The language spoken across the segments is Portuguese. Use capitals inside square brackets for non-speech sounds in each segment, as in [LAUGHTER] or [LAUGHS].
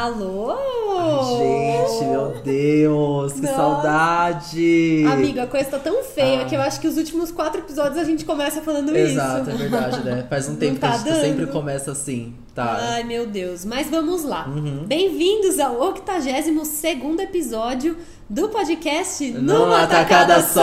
Alô! Gente, meu Deus, que Nossa. saudade! Amiga, a coisa tá tão feia Ah. que eu acho que os últimos quatro episódios a gente começa falando Exato, é isso. verdade, né? Faz um tempo que tá a gente dando? sempre começa assim, tá? Ai, meu Deus. Mas vamos lá. Uhum. Bem-vindos ao 82 episódio do podcast Numa tacada só!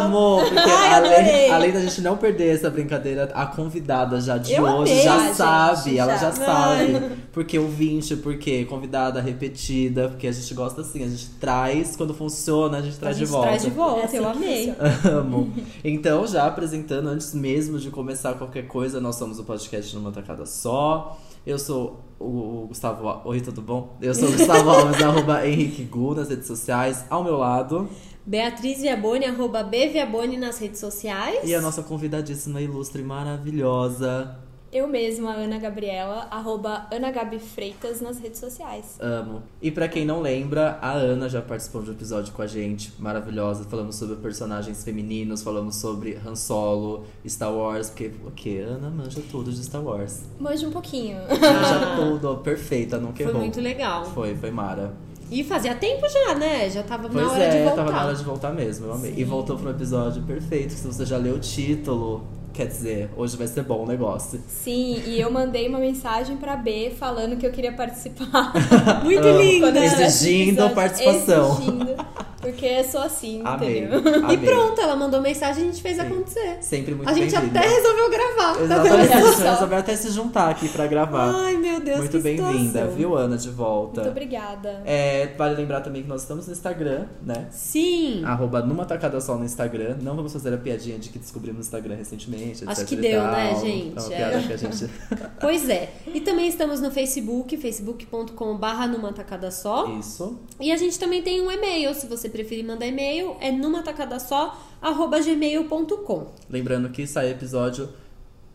Amo! [LAUGHS] Porque Ai, além, além da gente não perder essa brincadeira, a convidada já de Eu hoje amei, já gente, sabe, ela já. já sabe. Porque ouvinte, porque convidada repetida, porque a gente gosta assim, a gente traz, quando funciona, a gente A traz gente de volta. traz de volta, É assim eu que amei. Amo. Então, já apresentando, antes mesmo de começar qualquer coisa, nós somos o podcast numa tacada só. Eu sou o o Gustavo. Al- Oi, tudo bom? Eu sou o Gustavo Alves, [LAUGHS] arroba Henrique Gu nas redes sociais. Ao meu lado. Beatriz Viaboni, arroba B Viaboni nas redes sociais. E a nossa convidadíssima, ilustre maravilhosa. Eu mesma, Ana Gabriela, arroba Ana Gabi Freitas nas redes sociais. Amo. E pra quem não lembra, a Ana já participou de um episódio com a gente, maravilhosa. Falamos sobre personagens femininos, falamos sobre Han Solo, Star Wars, porque o quê? Ana manja tudo de Star Wars. Manja um pouquinho. Manja [LAUGHS] tudo, perfeita, nunca Foi errou. muito legal. Foi, foi Mara. E fazia tempo já, né? Já tava Pois na hora é, de voltar. tava na hora de voltar mesmo, eu amei. E voltou pro episódio perfeito, que se você já leu o título, quer dizer, hoje vai ser bom o negócio. Sim, e eu mandei uma mensagem pra B falando que eu queria participar. [LAUGHS] Muito linda. Exigindo episódio. participação. Exigindo, porque eu sou assim, Amei. entendeu? amei. E pronto, ela mandou mensagem e a gente fez Sim. acontecer. Sempre muito A gente até resolveu gravar. tá Exatamente, vendo a gente só? resolveu até se juntar aqui pra gravar. Ai, meu Deus, muito bem-vinda, viu, Ana, de volta. Muito obrigada. É, vale lembrar também que nós estamos no Instagram, né? Sim. Arroba numa tacada só no Instagram. Não vamos fazer a piadinha de que descobrimos no Instagram recentemente, Acho etc que deu, né, gente? É É. que a gente... [LAUGHS] Pois é. E também estamos no Facebook, facebook.com barra numa tacada só. Isso. E a gente também tem um e-mail, se você preferir mandar e-mail, é numa tacada só, arroba gmail.com. Lembrando que sai episódio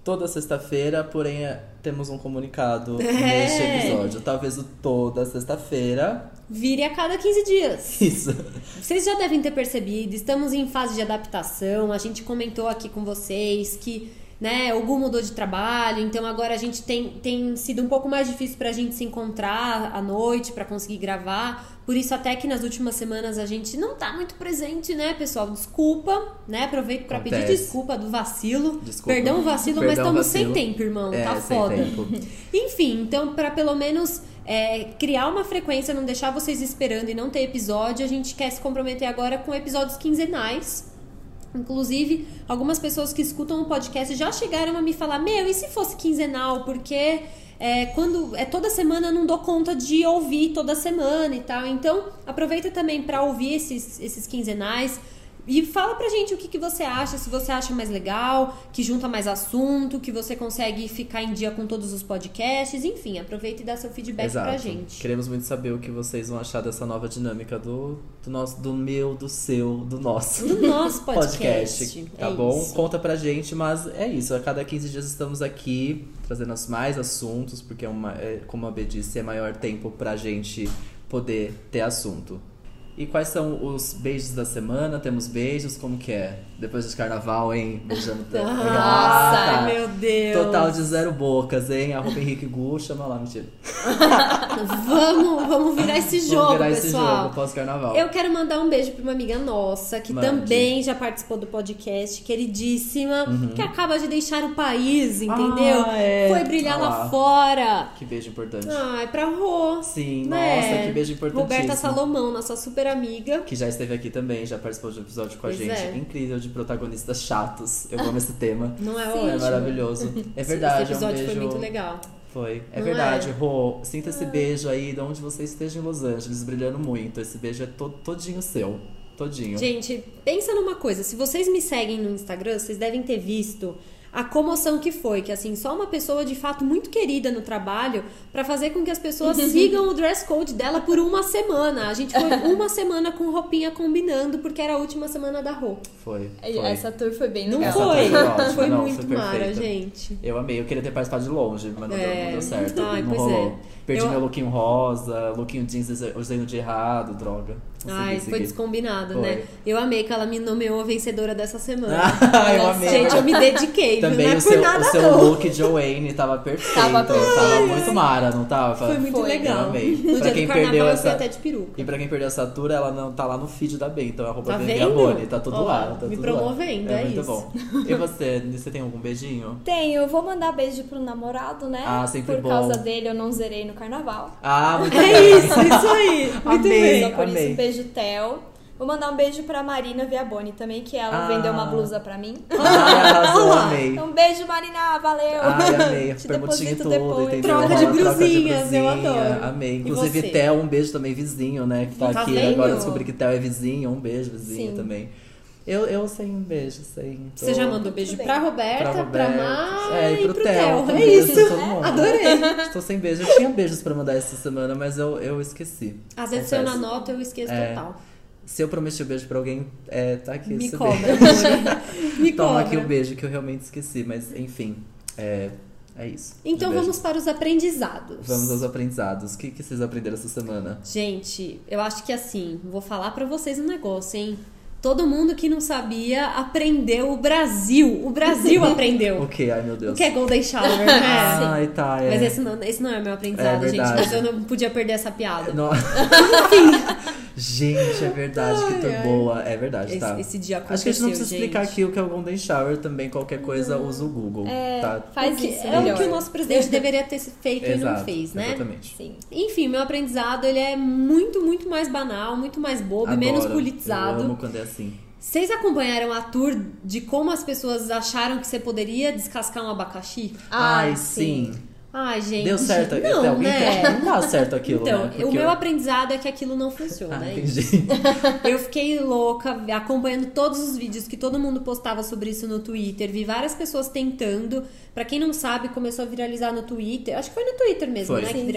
toda sexta-feira, porém é, temos um comunicado [LAUGHS] É. neste episódio. Talvez o toda sexta-feira. Vire a cada 15 dias. [LAUGHS] Isso. Vocês já devem ter percebido, estamos em fase de adaptação. A gente comentou aqui com vocês que né, Gu mudou de trabalho, então agora a gente tem, tem sido um pouco mais difícil pra gente se encontrar à noite pra conseguir gravar. Por isso, até que nas últimas semanas a gente não tá muito presente, né, pessoal? Desculpa, né? Aproveito pra pedir desculpa do vacilo. Desculpa. Perdão o vacilo, mas Perdão estamos sem tempo, irmão. É, tá sem foda. tempo. [LAUGHS] Enfim, então, pra pelo menos é, criar uma frequência, não deixar vocês esperando e não ter episódio, a gente quer se comprometer agora com episódios quinzenais. Inclusive, algumas pessoas que escutam o podcast já chegaram a me falar: Meu, e se fosse quinzenal? Porque é, quando é toda semana eu não dou conta de ouvir toda semana e tal. Então, aproveita também pra ouvir esses, esses quinzenais. E fala pra gente o que, que você acha, se você acha mais legal, que junta mais assunto, que você consegue ficar em dia com todos os podcasts, enfim, aproveita e dá seu feedback pra gente. Queremos muito saber o que vocês vão achar dessa nova dinâmica do, do nosso, do meu, do seu, do nosso. No nosso [LAUGHS] podcast. tá é bom? isso. Conta pra gente, mas é isso. A cada 15 dias estamos aqui trazendo mais assuntos, porque é uma, é, como a B disse, é maior tempo pra gente poder ter assunto. E quais são os beijos da semana? Temos beijos, como que é? Depois de carnaval, hein? Beijando. [LAUGHS] Nossa, Ah, meu Deus. Total de zero bocas, hein? Arroba Henrique Gu, chama lá, mentira. [LAUGHS] Vamos, vamos virar esse jogo, Vamos virar esse pessoal. jogo pós-carnaval. Eu quero mandar um beijo pra uma amiga nossa, que Mande. também já participou do podcast, queridíssima, que acaba de deixar o país, entendeu? Uhum. Ah, é. Foi brilhar Ah lá fora. Que beijo importante. Ai, pra Rô. Sim, né? nossa, que beijo importantíssimo. Roberta Salomão, nossa super amiga. Que já esteve aqui também, já participou de um episódio com Pois a gente. é. Incrível, de protagonistas chatos. Eu amo esse tema. [LAUGHS] Não é Sim. ótimo? É maravilhoso. [LAUGHS] É verdade, Esse episódio é um beijo... foi muito legal. Foi. É Não verdade, é? Rô. Sinta esse beijo aí de onde você esteja em Los Angeles, brilhando muito. Esse beijo é to todinho seu. Todinho. Gente, pensa numa coisa. Se vocês me seguem no Instagram, vocês devem ter visto a comoção que foi, que assim, só uma pessoa de fato muito querida no trabalho pra fazer com que as pessoas [LAUGHS] sigam o dress code dela por uma semana. A gente foi uma [LAUGHS] semana com roupinha combinando porque era a última semana da roupa. Foi. E foi. Essa tour foi bem Não legal. Essa foi? foi [LAUGHS] ótima, Foi não, muito foi mara, perfeita. gente. Eu amei, eu queria ter participado de longe, mas não, deu, É. não deu certo. Ai, não pois rolou. é. Perdi Eu- meu lookinho rosa, lookinho jeans, no dia errado, droga. Ai, foi descombinado, Foi. né? Eu amei que ela me nomeou vencedora dessa semana. [LAUGHS] Ah, eu amei. Gente, eu me dediquei? Também não é o por seu, nada o seu não. look Joanne tava perfeito. Tava Tava muito mara, não tava? Foi muito Foi. legal. Eu amei. No Pra dia quem do carnaval perdeu eu fui essa- até de peruca. E pra quem perdeu essa tour, ela não tá lá no feed da Ben, então a roupa Tá? Boni, tá tudo Ó, lá. Tá me tudo lá. promovendo, é muito isso. bom. E você, você tem algum beijinho? [LAUGHS] Tenho, eu vou mandar beijo pro namorado, né? Ah, sempre Por bom. causa dele eu não zerei no carnaval. Ah, muito É bem. isso, isso aí. [LAUGHS] Muito Amei. bem. Por isso, beijo, Theo. Vou mandar um beijo pra Marina Viaboni também, que ela Ah. vendeu uma blusa pra mim. [LAUGHS] Ah, arrasou, amei. Então, beijo, Marina, valeu! Ai, amei. Te deposito todo, depois. entendeu? Troca de brusinhas, eu adoro. Amei. Inclusive? Theo, um beijo também, vizinho, né? Que tá, Tá aqui. vendo? Agora eu descobri que Theo é vizinho. Um beijo, vizinho Sim. também. Eu, eu sei um beijo, sei. Tô- Você já mandou beijo pra. Roberta, Pra pra, Roberta. Mar É, e pro Theo. Theo. também, É isso. todo mundo. Adorei. Estou sem beijo. Eu tinha beijos pra mandar essa semana, mas eu, eu esqueci. Às vezes se eu não anoto, eu esqueço É. total. Se eu prometi o beijo pra alguém, é, tá aqui Me esse cobra, beijo. [LAUGHS] Me [LAUGHS] Toma cobra. aqui o beijo que eu realmente esqueci, mas enfim, é, é isso. Então Um vamos para os aprendizados. Vamos aos aprendizados. O que, que vocês aprenderam essa semana? Gente, eu acho que assim, vou falar pra vocês um negócio, hein? Todo mundo que não sabia aprendeu o Brasil. O Brasil [LAUGHS] aprendeu. O que? Ai, meu Deus. O que é Golden Shower, né? [LAUGHS] Ai, tá, é. Mas esse não, esse não é meu aprendizado, É gente. Mas eu não podia perder essa piada. No- [LAUGHS] gente, é verdade, que ai. boa. É verdade, tá. Esse, esse dia aconteceu, Acho que a gente não precisa gente. explicar aqui o que é o Golden Shower também. Qualquer coisa, usa o Google. É, tá? faz O que- isso, é o melhor. que o nosso presidente [LAUGHS] deveria ter feito e não fez, né? Exatamente. Sim. Enfim, meu aprendizado ele é muito, muito mais banal, muito mais bobo e menos Adoro. politizado. Eu amo quando é assim. Vocês acompanharam a tour de como as pessoas acharam que você poderia descascar um abacaxi? Ai, sim. Ai, gente. Deu certo? Não, Até alguém né? Não dá certo aquilo, Então, né? o meu eu- aprendizado é que aquilo não funciona. Ah, é isso. entendi. [LAUGHS] Eu fiquei louca acompanhando todos os vídeos que todo mundo postava sobre isso no Twitter. Vi várias pessoas tentando. Pra quem não sabe, começou a viralizar no Twitter. Acho que foi no Twitter mesmo, Foi. né? Sim, que sim.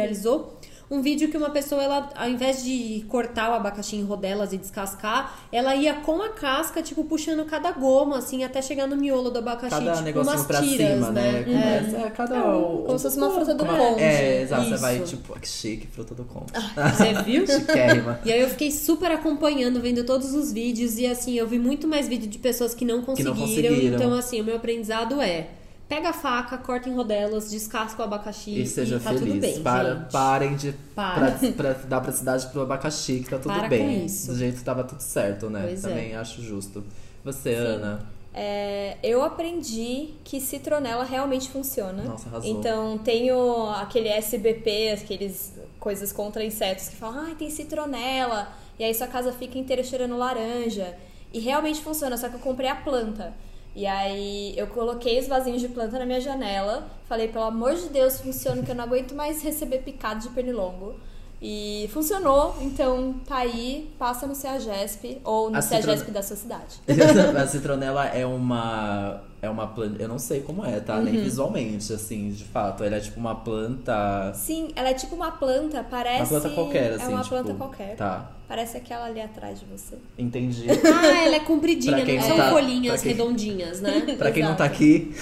Um vídeo que uma pessoa, ela, ao invés de cortar o abacaxi em rodelas e descascar, ela ia com a casca, tipo, puxando cada goma, assim, até chegar no miolo do abacaxi. Cada tipo, negocinho umas pra tiras, cima, né? É. Começa, é, cada. como se fosse uma fruta do como- conde. É, exato. Você vai, tipo, que chique, fruta do conde. Você viu? [LAUGHS] Chiquérrima. E aí eu fiquei super acompanhando, vendo todos os vídeos e assim, eu vi muito mais vídeo de pessoas que não Que não conseguiram. conseguiram. Então, assim, o meu aprendizado é: pega a faca, corta em rodelas, descasca o abacaxi E seja tá feliz. tudo bem. Para, gente. parem de Para. Pra, pra dar pra cidade pro abacaxi, que tá tudo Para bem. com isso. Do jeito que tava tudo certo, né? Pois é. Também acho justo. Você, Ana. É, eu aprendi que citronela realmente funciona. Nossa, arrasou. Então tenho aquele SBP, aqueles coisas contra insetos que falam, ai, tem citronela. E aí sua casa fica inteira cheirando laranja. E realmente funciona, só que eu comprei a planta. E aí eu coloquei os vasinhos de planta na minha janela. Falei, pelo amor de Deus, funciona, que eu não aguento mais receber picado de pernilongo. E funcionou, então tá aí, passa no CEAGESP ou no A citron- CEAGESP da sua cidade. [LAUGHS] a citronela é uma. É uma planta. Eu não sei como é, tá? Uhum. Nem visualmente, assim, de fato. Ela é tipo uma planta. Sim, ela é tipo uma planta, parece. Uma planta qualquer, assim. É uma tipo, planta qualquer. Tá. Parece aquela ali atrás de você. Entendi. Ah, ela é compridinha, não são tá- folhinhas quem- redondinhas, né? [LAUGHS] Pra quem não tá aqui,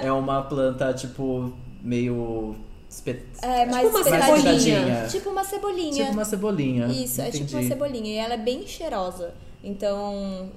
é, [LAUGHS] é uma planta, tipo, meio. espe- É, mais uma espetadinha. cebolinha. Tipo uma cebolinha. Tipo uma cebolinha. Isso, é tipo uma Entendi. cebolinha. E ela é bem cheirosa. Então.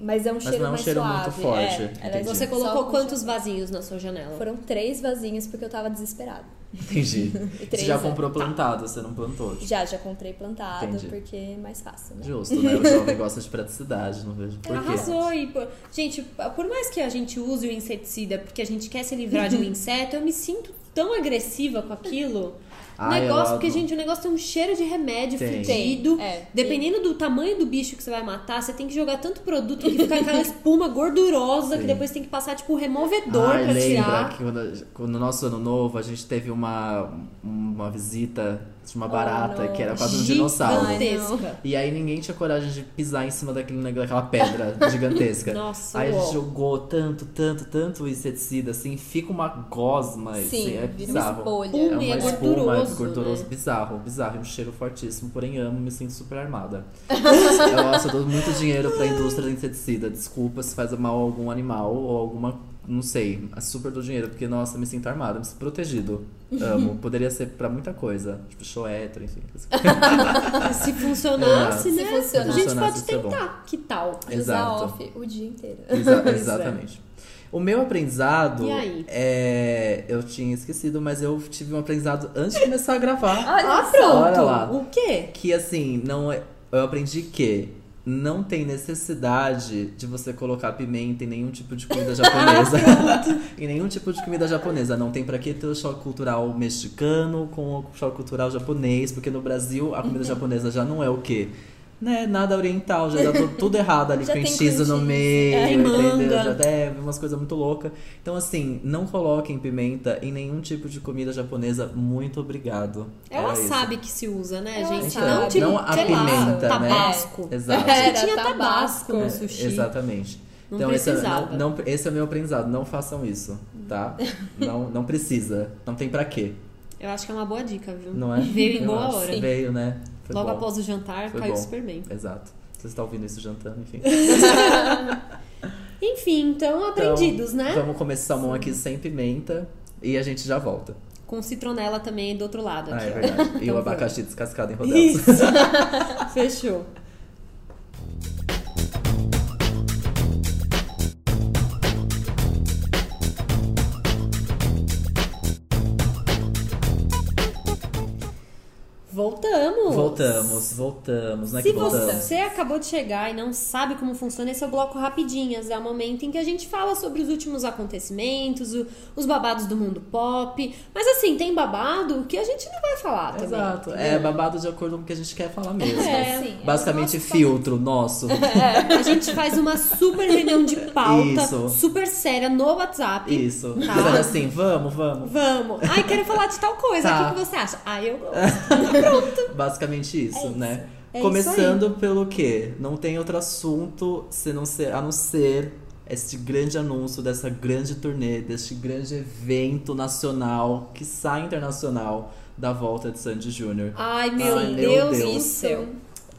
Mas é um cheiro não é um mais cheiro suave. muito forte. É, ela é Entendi. Você colocou quantos vasinhos na sua janela? Foram três vasinhos porque eu tava desesperada. Entendi. [LAUGHS] Você já é- comprou plantado, você não plantou. Já, já comprei plantado, Entendi. porque é mais fácil, né? Justo, né? O [LAUGHS] jovem gosta de praticidade, não vejo por quê. Arrasou. E, pô, gente, por mais que a gente use o inseticida porque a gente quer se livrar de um [LAUGHS] inseto, eu me sinto tão agressiva com aquilo. O Ai, negócio, porque, gente, o negócio tem um cheiro de remédio Tem. fudido. É. Dependendo do tamanho do bicho que você vai matar, você tem que jogar tanto produto que fica aquela espuma gordurosa que Sim. depois tem que passar, tipo, removedor Ai, pra lembra tirar. que quando, quando no nosso ano novo a gente teve uma, uma visita uma Oh, barata não. que era quase um dinossauro. Gigantesca. E aí ninguém tinha coragem de pisar em cima daquele, daquela pedra gigantesca. [LAUGHS] Nossa, aí a gente jogou tanto, tanto, tanto inseticida, assim, fica uma gosma, assim, Sim, é vira uma bizarro. espolha. Espuma, É uma e é espuma, gorduroso, é gorduroso, né? bizarro, bizarro, e um cheiro fortíssimo, porém amo, me sinto super armada. [LAUGHS] eu, nossa, eu dou muito dinheiro pra indústria de inseticida, desculpa se faz mal a algum animal ou alguma não sei, super do dinheiro, porque, nossa, me sinto armado, me sinto protegido. Amo. Poderia ser pra muita coisa. Tipo, show hétero, enfim. [LAUGHS] Se funcionasse, É. né? Se funcionasse, a gente pode tentar. Que tal? Usar Exato. off o dia inteiro. Exa- [LAUGHS] é. exatamente. O meu aprendizado E aí? é. Eu tinha esquecido, mas eu tive um aprendizado antes de começar a gravar. Ah, só. pronto. Olha lá. O quê? Que assim, não é. Eu aprendi que não tem necessidade de você colocar pimenta em nenhum tipo de comida japonesa. [LAUGHS] [LAUGHS] em nenhum tipo de comida japonesa. Não tem pra que ter o choque cultural mexicano com o choque cultural japonês, porque no Brasil a comida japonesa já não é o quê? Né, nada oriental, já dá tudo, errado ali, tem cheese cream no meio, É, entendeu? manga. Já deve, umas coisas muito loucas. Então, assim, não coloquem pimenta em nenhum tipo de comida japonesa. Muito obrigado. É Era o isso. wasabi que se usa, né, É gente? wasabi. Não, tipo, Não a sei lá, pimenta, né? tabasco. Exato. Era tinha tabasco. no sushi. Exatamente. Não então, esse é, não, não- esse é o meu aprendizado. Não façam isso, tá? [LAUGHS] não, não precisa. Não tem pra quê. Eu acho que é uma boa dica, viu? Não é? Veio em Eu boa acho. hora. Veio, né? Foi Logo bom. após o jantar, Foi caiu bom. super bem. Exato. Você está ouvindo isso jantando, enfim. [LAUGHS] Enfim, então aprendidos, Então, né? Vamos comer esse salmão aqui sem pimenta e a gente já volta. Com citronela também do outro lado Ah, aqui. é ó. verdade. E [LAUGHS] Então o abacaxi descascado em [LAUGHS] rodelas. Isso. Fechou. Voltamos! Voltamos, voltamos, né? Se que voltamos. você acabou de chegar e não sabe como funciona, esse é o bloco Rapidinhas. É o momento em que a gente fala sobre os últimos acontecimentos, o- os babados do mundo pop. Mas assim, tem babado que a gente não vai falar também. Exato. É babado de acordo com o que a gente quer falar mesmo. É, Sim, é Basicamente, filtro nosso. [LAUGHS] A gente faz uma super reunião de pauta, Isso. super séria no WhatsApp. Isso. Tá. Dizendo assim, vamos, vamos. Vamos. Ai, quero falar de tal coisa. Tá. O que, que você acha? Ah, eu gosto. [LAUGHS] Basicamente isso, É isso. né? É isso Começando pelo quê? Não tem outro assunto ser, a não ser este grande anúncio dessa grande turnê, deste grande evento nacional, que sai internacional, da volta de Sandy Júnior. Ai, meu Ai, meu Deus, Deus. do céu.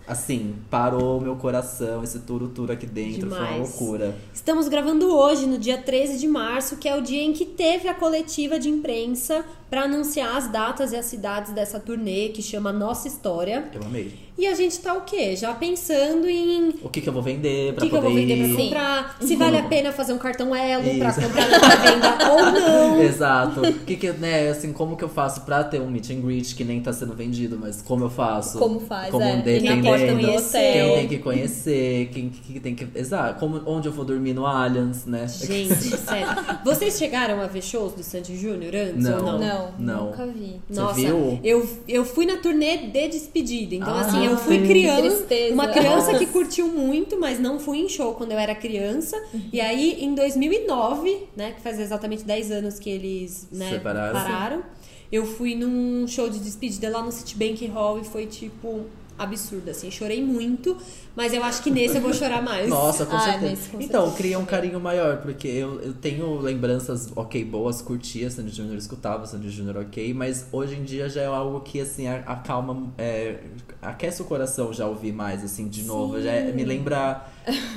Assim, parou o meu coração, esse turo-turo aqui dentro, foi uma Demais. loucura. Estamos gravando hoje, no dia 13 de março, que é o dia em que teve a coletiva de imprensa para anunciar as datas e as cidades dessa turnê que chama Nossa História. Eu amei. E a gente tá o quê? Já pensando em O que, que eu vou vender o pra que, que eu poder vou vender pra ir. Sim. comprar, se vale a pena fazer um cartão Elo pra Isso. comprar na venda [LAUGHS] ou não. Exato. O que que, né, assim, como que eu faço pra ter um meet and greet que nem tá sendo vendido, mas como eu faço? Como faz, como é. E dependendo, do quem hotel. tem que conhecer, quem que tem que... Exato. Como, onde eu vou dormir no Allianz, né? Gente, sério. Vocês chegaram a ver shows do Sandy Júnior antes Não. ou não? Não, Não. nunca vi. Você Nossa, viu? Eu, eu fui na turnê de despedida. Então, Ah, assim, eu fui Tristeza. uma criança que Nossa. curtiu muito, mas não fui em show quando eu era criança. E aí, em 2009, né, que faz exatamente 10 anos que eles né, Separaram. pararam, eu fui num show de despedida lá no Citibank Hall e foi, tipo, absurdo, assim. Chorei muito, mas eu acho que nesse eu vou chorar mais. Nossa, com Ah, certeza. nesse, com então, certeza. cria um carinho maior, porque eu, eu tenho lembranças, ok, boas, curtia Sandy Júnior, escutava Sandy Júnior, ok, mas hoje em dia já é algo que, assim, acalma, é, aquece o coração já ouvir mais, assim, de novo. Já é- me lembra,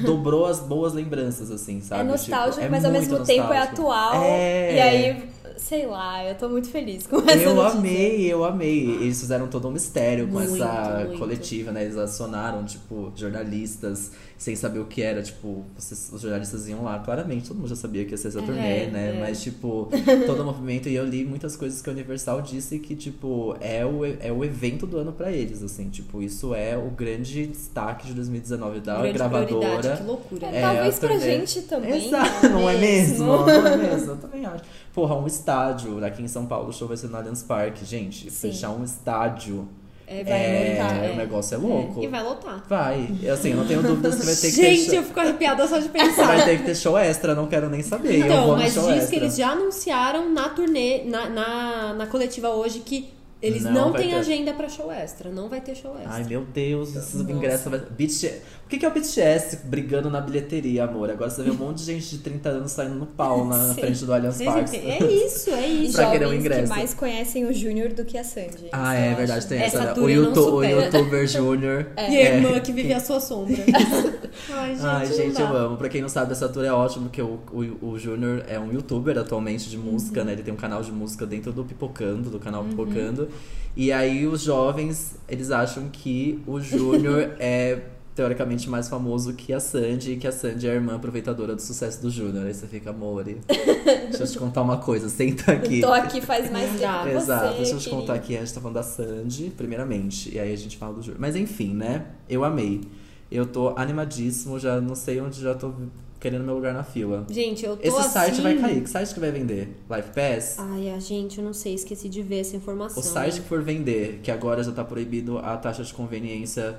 dobrou as boas lembranças, assim, sabe? É nostálgico, Tipo, é mas ao mesmo tempo é nostálgico. atual. É. E aí, sei lá, eu tô muito feliz com [LAUGHS] essa Eu notícia. amei, eu amei. Eles fizeram todo um mistério com Muito, essa muito. coletiva, né? Eles acionaram, tipo, jornalistas sem saber o que era. Tipo, vocês- os jornalistas iam lá, claramente, todo mundo já sabia que ia ser essa É, turnê, né? é. Mas, tipo, [LAUGHS] todo o movimento. E eu li muitas coisas que a Universal disse que, tipo, é o, é o evento do ano pra eles, assim. Tipo, isso é o grande destaque de 2019 da Grande gravadora. que loucura. É, É, Talvez pra gente também. Exato, não é mesmo? mesmo? Não é mesmo? Eu também acho. Porra, um estádio. Aqui em São Paulo o show vai ser no Allianz Parque. Gente, Sim. fechar um estádio. É, vai É, lotar. o negócio é louco. E vai lotar. Vai. Eu, Assim, eu não tenho dúvidas que vai ter que Gente, ter eu fico arrepiada só de pensar. Vai ter que ter show extra, não quero nem saber. Então, mas diz extra. que eles já anunciaram na turnê, na, na, na coletiva hoje, que eles Não não, têm ter. agenda pra show extra. Não vai ter show extra. Ai, meu Deus, esses Nossa. ingressos vai. BTS... O que que é o BTS brigando na bilheteria, amor? Agora você vê um monte de gente de 30 anos saindo no pau na, [LAUGHS] frente do Allianz Parque. É isso, é [LAUGHS] isso. Pra querer um jovens ingresso. que mais conhecem o Júnior do que a Sandy. Ah, é acho. verdade, tem Essa essa. né? O, YouTube, o youtuber Júnior. E a irmã que vive à sua sombra. [LAUGHS] Ai, gente, Ai, gente, eu amo. Pra quem não sabe, essa tour é ótima, porque o, o, o Júnior é um youtuber atualmente de música, Uhum. né? Ele tem um canal de música dentro do Pipocando, do canal Pipocando. E aí os jovens, eles acham que o Júnior [LAUGHS] é teoricamente mais famoso que a Sandy, e que a Sandy é a irmã aproveitadora do sucesso do Júnior. Aí você fica, amor, deixa eu te contar uma coisa, senta aqui. Tô aqui faz mais [LAUGHS] tempo. Exato, deixa eu te contar aqui, a gente tá falando da Sandy, primeiramente, e aí a gente fala do Júnior. Mas enfim, né? Eu amei. Eu tô animadíssimo, já não sei onde já tô querendo meu lugar na fila. Gente, eu tô Esse assim... site vai cair. Que site que vai vender? Live Pass? Ai, a gente, eu não sei, esqueci de ver essa informação. o site que for vender, que agora já tá proibido a taxa de conveniência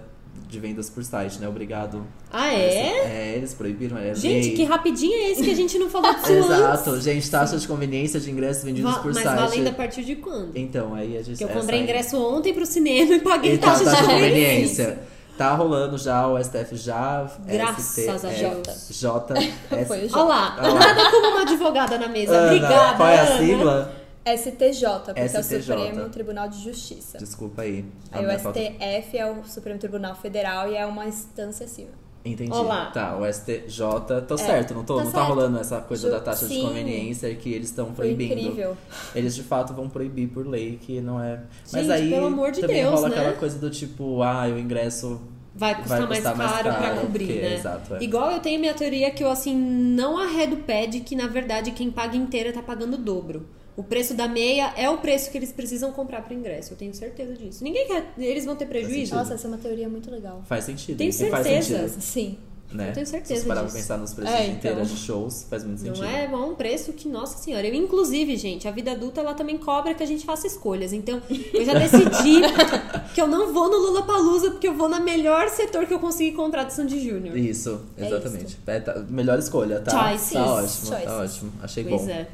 de vendas por site, né? Obrigado. Ah, é? É, eles proibiram. É Gente, lei. que rapidinho é esse que a gente não falou disso [LAUGHS] Exato, antes? gente, taxa de conveniência de ingressos vendidos Va- por Mas site. valendo a partir de quando? Então, aí a gente. Que eu essa comprei ingresso ontem pro cinema e paguei E tá, taxa taxa de conveniência. Tá rolando já, o STF já. Graças ST, a Deus. J. [LAUGHS] S- Foi o Olha lá, Olha lá. nada como uma advogada na mesa. Ana, Obrigada, qual é a Ana. sigla? STJ, porque é o STJ. Supremo Tribunal de Justiça. Desculpa aí. Aí o STF é o Supremo Tribunal Federal e é uma instância acima. Entendi. Olá. Tá, o STJ. Tô certo, não tô? tá não tá certo. rolando essa coisa Ju- da taxa de sim. conveniência que eles estão proibindo. incrível. Eles de fato vão proibir por lei, que não é. Mas Gente, aí pelo amor de também Deus, rola né? aquela coisa do tipo, ah, o ingresso Vai custar, Vai custar mais, mais caro pra caro, cobrir, porque- né? exato, é. Igual eu tenho minha teoria que eu, assim, não arredo pé de que, na verdade, quem paga inteira tá pagando o dobro. O preço da meia é o preço que eles precisam comprar pro ingresso. Eu tenho certeza disso. Ninguém quer... Eles vão ter prejuízo? Nossa, essa é uma teoria muito legal. faz sentido. Tenho faz certeza. sentido, Sim. né? Eu tenho certeza Se você parar pra disso. pensar nos preços É, de inteiras então. de shows, faz muito sentido. Não é bom um preço que, nossa senhora. Eu, inclusive, gente, a vida adulta ela também cobra que a gente faça escolhas. Então, eu já decidi [LAUGHS] que eu não vou no Lula Palusa porque eu vou na melhor setor que eu consegui comprar do Sandy Júnior. Isso, É exatamente. É, tá- melhor escolha, tá? Choices. Tá ótimo, Choices. tá ótimo. Achei Pois bom. é.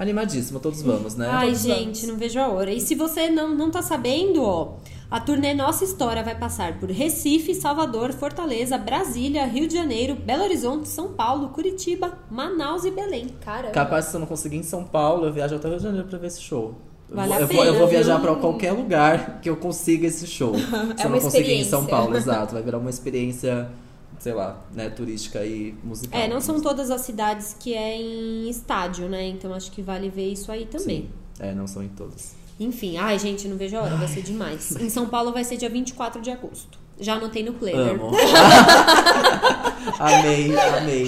Animadíssimo, todos vamos, né? Ai, Todos gente, vamos. não vejo a hora. E se você não, não tá sabendo, ó, a turnê Nossa História vai passar por Recife, Salvador, Fortaleza, Brasília, Rio de Janeiro, Belo Horizonte, São Paulo, Curitiba, Manaus e Belém. Caramba. Capaz se eu não conseguir em São Paulo, eu viajo até o Rio de Janeiro pra ver esse show. Eu Vale eu, vou, pena, eu vou viajar pra qualquer lugar que eu consiga esse show. [LAUGHS] se É eu uma não conseguir em São. Paulo, [LAUGHS] exato. Vai virar uma experiência, sei lá, né, turística e musical. É, não são todas as cidades que é em estádio, né? Então acho que vale ver isso aí também. Sim. É, não são em todas. Enfim, ai, gente, não vejo a hora, vai ser demais. [LAUGHS] Em São Paulo vai ser dia 24 de agosto. Já anotei no planner. Amo. [LAUGHS] amei, amei.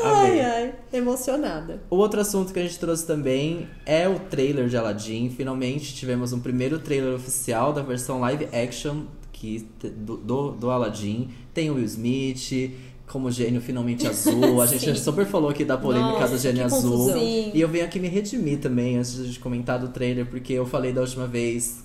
Ai, ai, emocionada. O outro assunto que a gente trouxe também é o trailer de Aladdin. Finalmente tivemos um primeiro trailer oficial da versão live action que, do, do, do Aladdin. Tem o Will Smith como gênio finalmente azul. A gente [LAUGHS] Sim. super falou aqui da polêmica Nossa, do gênio azul. Sim. E eu venho aqui me redimir também antes de comentar do trailer, porque eu falei da última vez.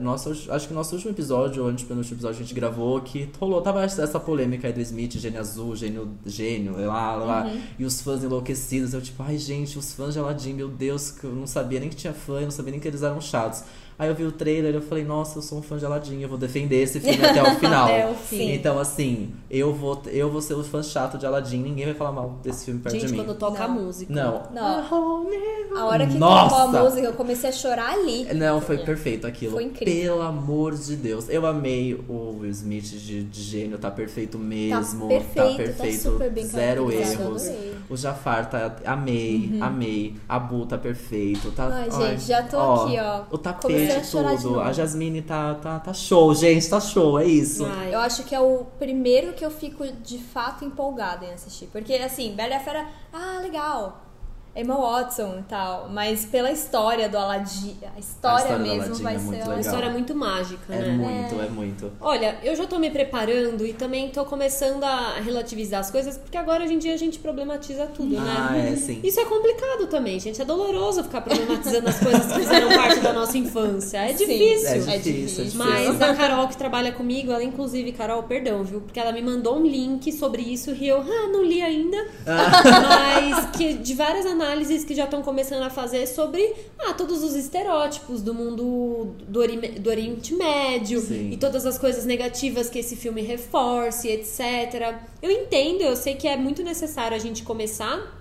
nosso, acho que no nosso último episódio, ou antes do último episódio, a gente gravou que rolou, tava essa polêmica aí do Smith, gênio azul, gênio, gênio, lá, lá, lá. E os fãs enlouquecidos. Eu, tipo, ai, gente, os fãs de Aladdin, meu Deus, que eu não sabia nem que tinha fã, eu não sabia nem que eles eram chatos. Aí eu vi o trailer e eu falei, nossa, eu sou um fã de Aladdin, eu vou defender esse filme até o [LAUGHS] final. Até o fim. Então, assim, eu vou, eu vou ser o fã chato de Aladdin, ninguém vai falar mal desse filme perto Gente, de mim. quando toca a Não. música. Não. Não. A hora que Nossa! tocou a música, eu comecei a chorar ali. Não, foi perfeito aquilo. Foi incrível. Pelo amor de Deus. Eu amei o Will Smith de, de gênio, tá perfeito mesmo. perfeito, tá super bem Zero erros. adorei. O Jafar tá. Amei, amei. A Bu tá perfeito. Tá, Ai, gente, já tô aqui, ó. O a tapete, de tudo. A Jasmine tá, tá, tá show, gente. Tá show, é isso. Ai, Eu acho que é o primeiro que eu fico de fato empolgada em assistir. Porque, assim, Bela e a Fera, ah, legal. Emma Watson e tal. Mas pela história do Aladdin, a história, história do mesmo vai é ser muito uma legal. história muito mágica, É né? muito, é muito. Olha, eu já tô me preparando e também tô começando a relativizar as coisas, porque agora hoje em dia a gente problematiza tudo, Ah, né? é, sim. Isso é complicado também, gente. É doloroso ficar problematizando as coisas que fizeram parte da nossa infância. É Sim. difícil. É É difícil, é difícil. difícil. Mas a Carol que trabalha comigo, ela inclusive, Carol, perdão, viu? Porque ela me mandou um link sobre isso e eu, ah, não li ainda. Mas que de várias análises que já estão começando a fazer sobre ah, todos os estereótipos do mundo do, Ori- do Oriente Médio Sim. e todas as coisas negativas que esse filme reforce, etc. Eu entendo, eu sei que é muito necessário a gente começar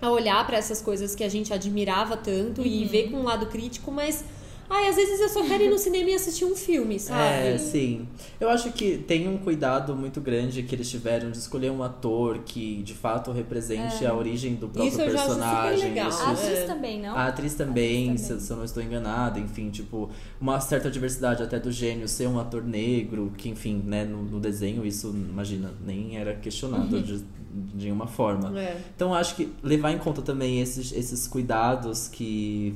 a olhar para essas coisas que a gente admirava tanto e ver com um lado crítico, mas Ai, às vezes eu só quero ir no cinema e assistir um filme, [LAUGHS] sabe? É, sim. Eu acho que tem um cuidado muito grande que eles tiveram de escolher um ator que de fato represente a origem do próprio Isso eu já acho super personagem. legal. Isso- A atriz É. também, não? A atriz também, atriz se, também. se eu não estou enganada, enfim, tipo, uma certa diversidade até do gênio ser um ator negro, que enfim, né, no, no desenho isso, imagina, nem era questionado de, de nenhuma forma. É. Então eu acho que levar em conta também esses, esses cuidados que,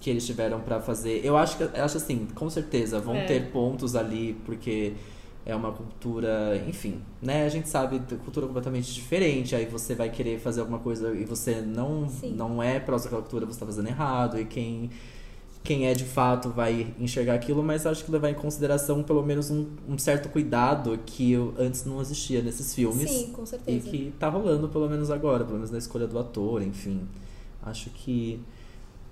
que eles tiveram pra fazer. Eu acho que acho assim, com certeza vão É. ter pontos ali, porque é uma cultura, enfim, né? A gente sabe cultura completamente diferente. Aí você vai querer fazer alguma coisa e você não, Sim. não é próximo daquela cultura, você tá fazendo errado. E quem, quem é de fato vai enxergar aquilo, mas acho que levar em consideração pelo menos um, um certo cuidado que eu- antes não existia nesses filmes. Sim, com E certeza. que tá rolando pelo menos agora, pelo menos na escolha do ator, enfim. Acho que.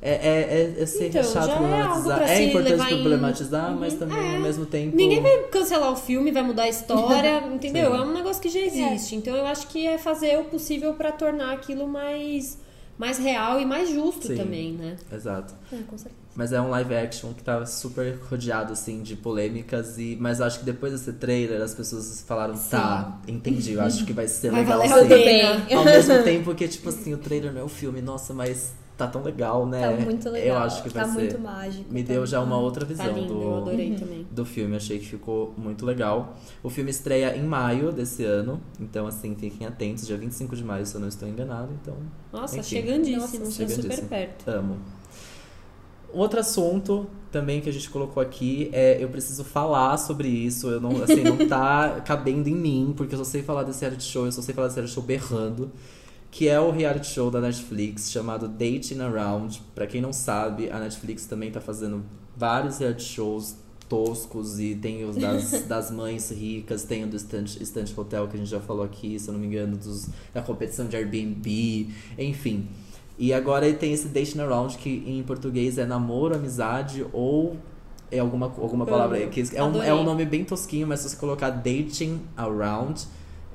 É, é, é, é ser Então, chato é problematizar. É se importante levar em- problematizar, mas Uhum. também É. ao mesmo tempo. Ninguém vai cancelar o filme, vai mudar a história, [LAUGHS] entendeu? Sim. É um negócio que já existe. Então eu acho que é fazer o possível pra tornar aquilo mais, mais real e mais justo Sim. também, né? Exato. É, com certeza. Mas é um live action que tava super rodeado, assim, de polêmicas. E... Mas acho que depois desse trailer, as pessoas falaram, tá, entendi, eu acho que vai ser Vai legal valer sim. Ao mesmo tempo que, tipo assim, o trailer não é o filme, nossa, mas tá tão legal, né? Tá muito legal. Eu acho que vai tá ser. muito mágico. Me tá deu já uma outra Tá visão lindo, do, eu adorei também. do filme, achei que ficou muito legal. O filme estreia em maio desse ano, então assim, fiquem atentos, dia 25 de maio, se eu não estou enganado, então Nossa, Enfim. chegandíssimo, Nossa, tá super perto. amo. Outro assunto também que a gente colocou aqui é eu preciso falar sobre isso, eu não, assim, não tá [LAUGHS] cabendo em mim, porque eu só sei falar desse reality show, eu só sei falar desse reality show berrando, que é o reality show da Netflix chamado Dating Around. Pra quem não sabe, a Netflix também tá fazendo vários reality shows toscos e tem os das, [LAUGHS] das mães ricas, tem o do Stunt Hotel que a gente já falou aqui, se eu não me engano, dos, da competição de Airbnb, enfim. E agora tem esse Dating Around, que em português é namoro, amizade ou é alguma, alguma palavra aí. Que é, um, é um nome bem tosquinho, mas se você colocar Dating Around,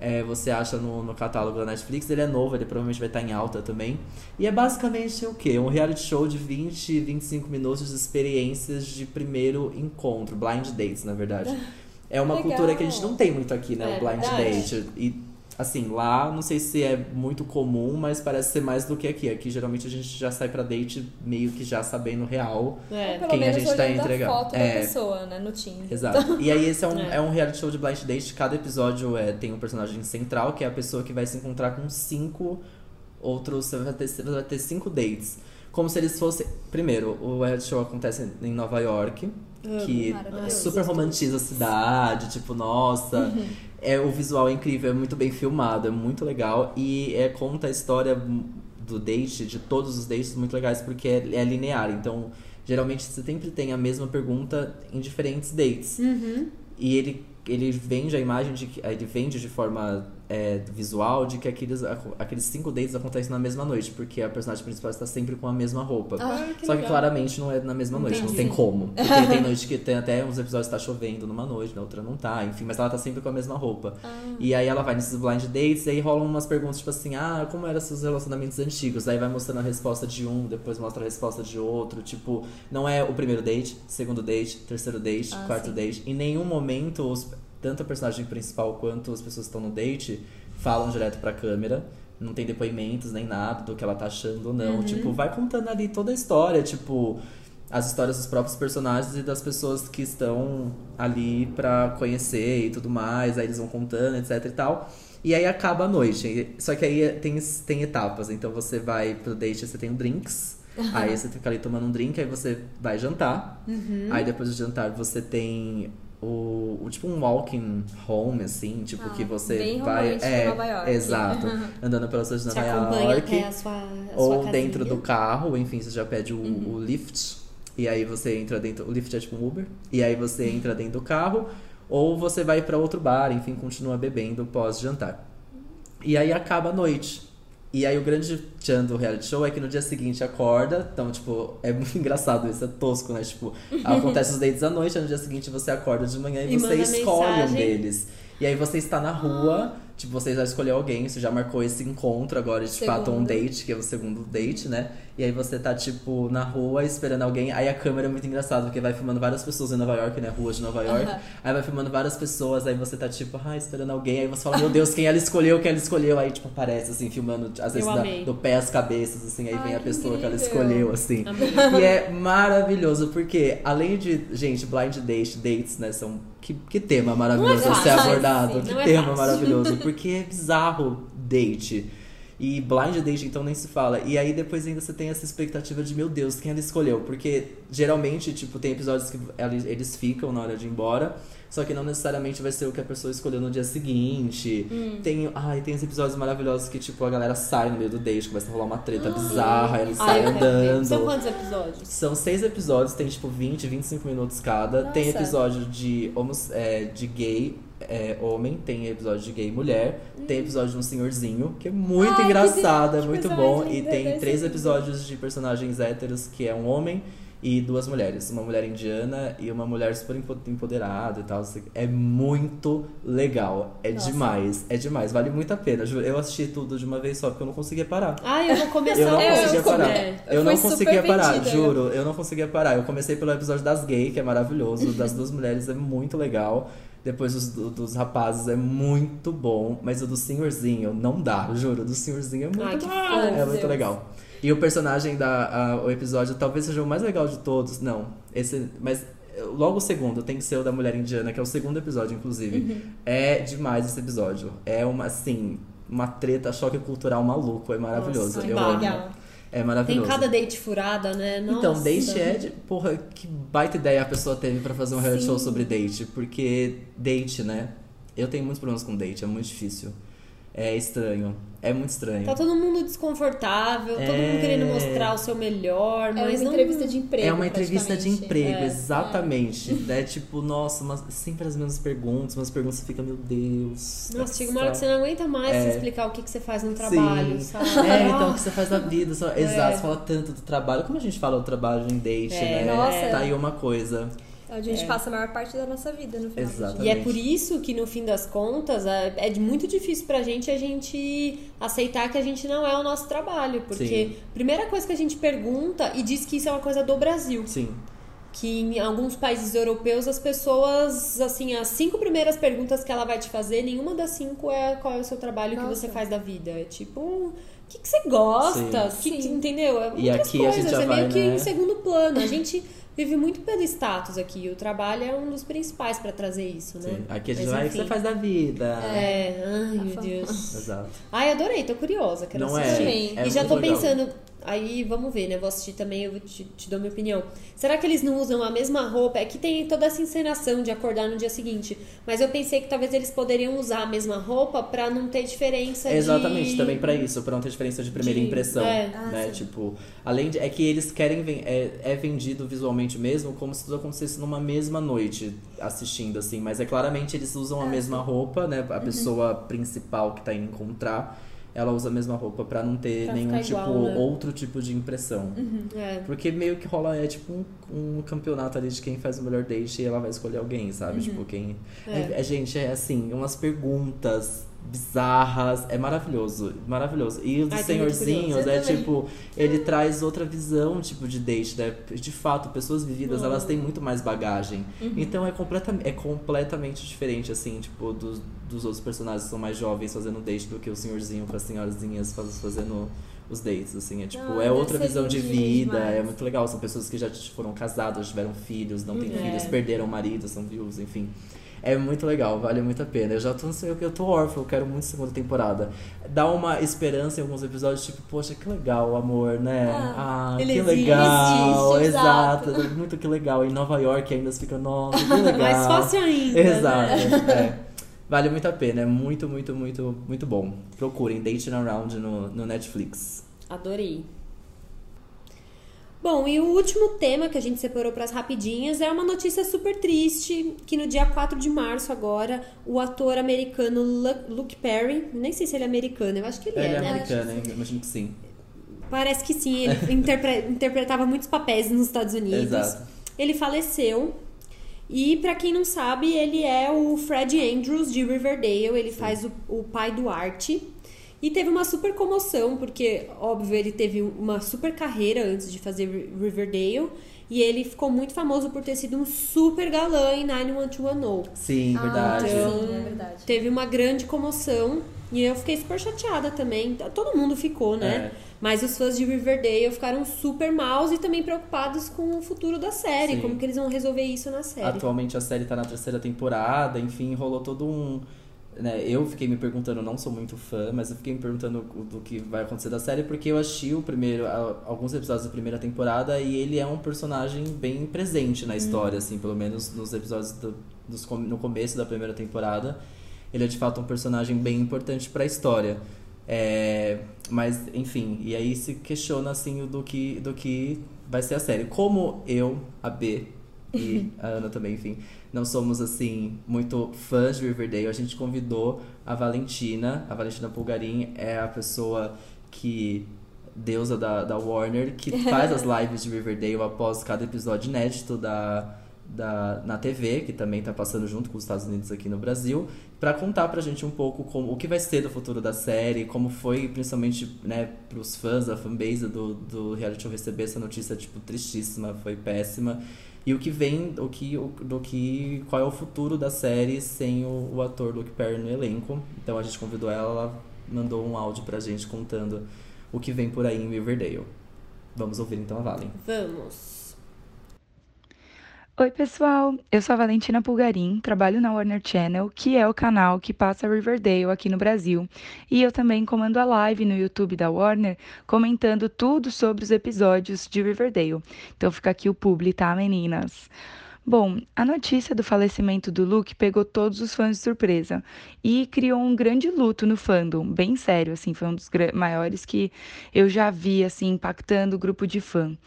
é, você acha no, no catálogo da Netflix. Ele é novo, ele provavelmente vai estar em alta também. E é basicamente o quê? Um reality show de 20, 25 minutos de experiências de primeiro encontro. Blind dates, na verdade. [LAUGHS] É uma Legal. cultura que a gente não tem muito aqui, né? É, o blind verdade. date. E assim, lá não sei se é muito comum, mas parece ser mais do que aqui. Aqui geralmente a gente já sai pra date meio que já sabendo real. É. Quem a gente tá entregando. foto É. da pessoa, né? No Tinder. Exato. E aí esse é um, [LAUGHS] É. é. um reality show de blind date. Cada episódio é, tem um personagem central, que é a pessoa que vai se encontrar com cinco outros. Você vai ter, você vai ter cinco dates. Como se eles fossem. Primeiro, o reality show acontece em Nova York. Que super romantiza a cidade, tipo, nossa. [LAUGHS] É, o visual é incrível, é muito bem filmado, é muito legal. E é, conta a história do date, de todos os dates muito legais, porque é, é linear. Então, geralmente você sempre tem a mesma pergunta em diferentes dates. Uhum. E ele, ele vende a imagem de que. Ele vende de forma é, visual de que aqueles, aqueles cinco dates acontecem na mesma noite, porque a personagem principal está sempre com a mesma roupa. Ah, que Só que legal. claramente não é na mesma noite, não Entendi. tem como. [LAUGHS] Porque tem noite que tem até uns episódios que tá chovendo numa noite, na outra não tá, enfim, mas ela tá sempre com a mesma roupa. Ah. E aí ela vai nesses blind dates e aí rolam umas perguntas tipo assim: ah, como eram seus relacionamentos antigos? Aí vai mostrando a resposta de um, depois mostra a resposta de outro. Tipo, não é o primeiro date, segundo date, terceiro date, Ah, quarto sim. date. Em nenhum momento, os- tanto a personagem principal quanto as pessoas que estão no date falam direto pra câmera. Não tem depoimentos nem nada do que ela tá achando ou não. Tipo, vai contando ali toda a história, tipo, as histórias dos próprios personagens e das pessoas que estão ali pra conhecer e tudo mais. Aí eles vão contando, etc e tal. E aí acaba a noite. Só que aí tem, tem etapas. Então você vai pro date, você tem um drinks. Aí você fica ali tomando um drink, aí você vai jantar. Aí depois do jantar você tem o, o tipo um walking home, assim, tipo, Ah, que você vai. É, Nova York. exato. [LAUGHS] Andando pelas ruas de Nova York. até a sua, a Ou sua dentro do carro, enfim, você já pede o, Uhum. o lift. E aí você entra dentro. O lift é tipo um Uber. E aí você [LAUGHS] entra dentro do carro. Ou você vai pra outro bar, enfim, continua bebendo pós-jantar. E aí acaba a noite. E aí o grande tchan do reality show é que no dia seguinte acorda. Então, tipo, é muito [LAUGHS] engraçado isso, é tosco, né? Tipo, acontece os dates à noite, aí no dia seguinte você acorda de manhã e, E você escolhe um mensagem. deles. E aí você está na rua, Tipo, você já escolheu alguém, você já marcou esse encontro agora, de fato, um date, que é o segundo date, né? E aí você tá, tipo, na rua esperando alguém. Aí a câmera é muito engraçada, porque vai filmando várias pessoas em Nova York, né? Ruas de Nova York. Aham. Aí vai filmando várias pessoas, aí você tá, tipo, ah, esperando alguém. Aí você fala, meu Deus, quem ela escolheu, quem ela escolheu. Aí, tipo, aparece, assim, filmando, às vezes, da- do pé às cabeças, assim. Aí Ai, vem a pessoa que ela escolheu, assim. Amei. E é maravilhoso, porque além de, gente, blind date, dates, né, são. Que, que tema maravilhoso é ser abordado. sim, que é tema maravilhoso. [LAUGHS] Porque é bizarro date. E blind date, então, nem se fala. E aí depois ainda você tem essa expectativa de, meu Deus, quem ela escolheu? Porque geralmente, tipo, tem episódios que eles ficam na hora de ir embora. Só que não necessariamente vai ser o que a pessoa escolheu no dia seguinte. Hum. Tem, ai, tem os episódios maravilhosos que, tipo, a galera sai no meio do date, começa a rolar uma treta bizarra, eles saem andando. São quantos episódios? São seis episódios, tem tipo 20, 25 minutos cada. Tem Nossa. episódio de, homos, é, de gay é, homem, tem episódio de gay mulher, tem episódio de um senhorzinho, que é muito Ai, engraçado, é que muito bom. E tem três episódios de personagens héteros, que é um homem e duas mulheres. Uma mulher indiana e uma mulher super empo- empoderada e tal. É muito legal. É Nossa. demais, é demais. Vale muito a pena. Eu assisti tudo de uma vez só, porque eu não conseguia parar. Ai, eu vou começar Eu não hoje. conseguia eu parar. É. Eu Eu não conseguia parar, vendida, juro. Eu não conseguia parar. Eu comecei pelo episódio das gays, que é maravilhoso. Das duas [LAUGHS] mulheres é muito legal. Depois os do- dos rapazes é muito bom. Mas o do senhorzinho não dá, juro. O do senhorzinho é muito, Ai, ah, é muito legal. E o personagem da. a- o episódio talvez seja o mais legal de todos. Não. Esse. Mas. Logo o segundo tem que ser o da mulher indiana, que é o segundo episódio, inclusive. Uhum. É demais esse episódio. É uma, assim, uma treta, choque cultural maluco. É maravilhoso. Nossa, Eu amo. É Tem maravilhoso. cada date furada, né? Então, Nossa. date é de. Porra, que baita ideia a pessoa teve pra fazer um reality Sim. show sobre date. Porque date, né? Eu tenho muitos problemas com date, é muito difícil. É estranho. É muito estranho. Tá todo mundo desconfortável, todo É. mundo querendo mostrar o seu melhor, É mas uma não... entrevista de emprego. É uma entrevista de emprego, É. exatamente. É tipo, nossa, mas sempre as mesmas perguntas, umas perguntas você fica, meu Deus. Nossa, chega uma hora que você não aguenta mais É. explicar o que, que você faz no trabalho, Sim. sabe? É, então o Ah, que você faz da vida. Só... Exato, você fala tanto do trabalho. Como a gente fala do trabalho em date, É, né? nossa. Tá aí uma coisa. A gente passa a maior parte da nossa vida no final. dia. E é por isso que, no fim das contas, é é muito difícil pra gente a gente aceitar que a gente não é o nosso trabalho. Porque Sim. a primeira coisa que a gente pergunta, e diz que isso é uma coisa do Brasil, Sim. que em alguns países europeus as pessoas, assim, as cinco primeiras perguntas que ela vai te fazer, nenhuma das cinco é qual é o seu trabalho, o que Nossa. você faz da vida. É tipo, o que, que você gosta? Sim. Que, Sim. entendeu? É E outras aqui a gente coisas, já é meio vai, que né? em segundo plano. A gente vive muito pelo status aqui. O trabalho é um dos principais pra trazer isso, né? Sim. Aqui a gente vai, o que você faz da vida? É, ai A meu fama. Deus. Exato. Ai, adorei, tô curiosa, quero Não assistir. É? É e já tô legal. pensando, aí vamos ver, né? Vou assistir também, eu te, te dou minha opinião. Será que eles não usam a mesma roupa? É que tem toda essa encenação de acordar no dia seguinte. Mas eu pensei que talvez eles poderiam usar a mesma roupa pra não ter diferença Exatamente, de... também pra isso, pra não ter diferença de primeira de- impressão, é. né? Ah, sim. tipo, além de é que eles querem é, é vendido visualmente mesmo como se tudo acontecesse numa mesma noite assistindo assim, mas é claramente eles usam a Ah, mesma sim. roupa, né? Uhum. A pessoa principal que tá indo encontrar, ela usa a mesma roupa pra não ter Pra nenhum tipo igual, né? outro tipo de impressão. É. Porque meio que rola, é tipo um, um campeonato ali de quem faz o melhor date e ela vai escolher alguém, sabe? Tipo, quem. Uhum. É. é, gente, é assim, umas perguntas bizarras. É maravilhoso, maravilhoso. E o dos Ai, senhorzinhos é também. tipo, ele traz outra visão, tipo, de date, né? De fato, pessoas vividas, Uhum. elas têm muito mais bagagem. Então é, completa, é completamente diferente, assim, tipo, dos, dos outros personagens que são mais jovens fazendo date do que o senhorzinho com as senhorzinhas faz- fazendo os dates, assim. É tipo, Ah, é outra visão de vida, demais. é muito legal. São pessoas que já foram casadas, tiveram filhos, não têm Uhum. filhos, É. perderam marido, são viúvos, enfim. É muito legal, vale muito a pena. Eu já tô, eu, eu tô órfão, eu quero muito segunda temporada. Dá uma esperança em alguns episódios, tipo, poxa, que legal, amor, né? Ah, Ah, que existe, legal, existe, exato. exato. Muito que legal. Em Nova York ainda fica, nossa, que [LAUGHS] legal. Mais fácil ainda, Exato, né? é. Vale muito a pena, é muito, muito, muito, muito bom. Procurem Dating Around no, no Netflix. Adorei. Bom, e o último tema que a gente separou para as rapidinhas é uma notícia super triste, que no dia 4 de março agora, o ator americano Lu- Luke Perry, nem sei se ele é americano, eu acho que ele, Ele é, é né? americano, hein? imagino que sim. Parece que sim, ele [LAUGHS] interpre- interpretava muitos papéis nos Estados Unidos. Exato. Ele faleceu E pra quem não sabe, ele é o Fred Andrews de Riverdale, ele faz o, o pai do Art. E teve uma super comoção, porque, óbvio, ele teve uma super carreira antes de fazer Ri- Riverdale. E ele ficou muito famoso por ter sido um super galã em 91210. Sim, verdade. então- sim, é verdade. Teve uma grande comoção e eu fiquei super chateada também. Todo mundo ficou, né? É. Mas os fãs de Riverdale ficaram super maus e também preocupados com o futuro da série, Sim. como que eles vão resolver isso na série. Atualmente a série tá na terceira temporada, enfim, rolou todo um. Né, eu fiquei me perguntando, não sou muito fã, mas eu fiquei me perguntando do que vai acontecer da série, porque eu assisti o primeiro, a- alguns episódios da primeira temporada e ele é um personagem bem presente na história, assim, pelo menos nos episódios do, dos, no começo da primeira temporada. Ele é de fato um personagem bem importante pra história. É, mas, enfim, e aí se questiona assim do que, do que vai ser a série. Como eu, a B e a [LAUGHS] Ana também, enfim, não somos assim muito fãs de Riverdale, a gente convidou a Valentina. A Valentina Pulgarim é a pessoa que deusa da, da Warner, que [LAUGHS] faz as lives de Riverdale após cada episódio inédito da, da, na TV, que também tá passando junto com os Estados Unidos aqui no Brasil, para contar pra gente um pouco como, o que vai ser do futuro da série, como foi, principalmente, né, pros fãs, a fanbase do, do reality show receber essa notícia, tipo, tristíssima, foi péssima. E o que vem, o que, o, do que, qual é o futuro da série sem o, o ator Luke Perry no elenco. Então a gente convidou ela, ela mandou um áudio pra gente contando o que vem por aí em Riverdale. Vamos ouvir então a Valen. Vamos. Oi, pessoal! Eu sou a Valentina Pulgarim, trabalho na Warner Channel, que é o canal que passa Riverdale aqui no Brasil. E eu também comando a live no YouTube da Warner, comentando tudo sobre os episódios de Riverdale. Então fica aqui o publi, tá, meninas? Bom, a notícia do falecimento do Luke pegou todos os fãs de surpresa e criou um grande luto no fandom, bem sério, assim, foi um dos maiores que eu já vi, assim, impactando o grupo de fã.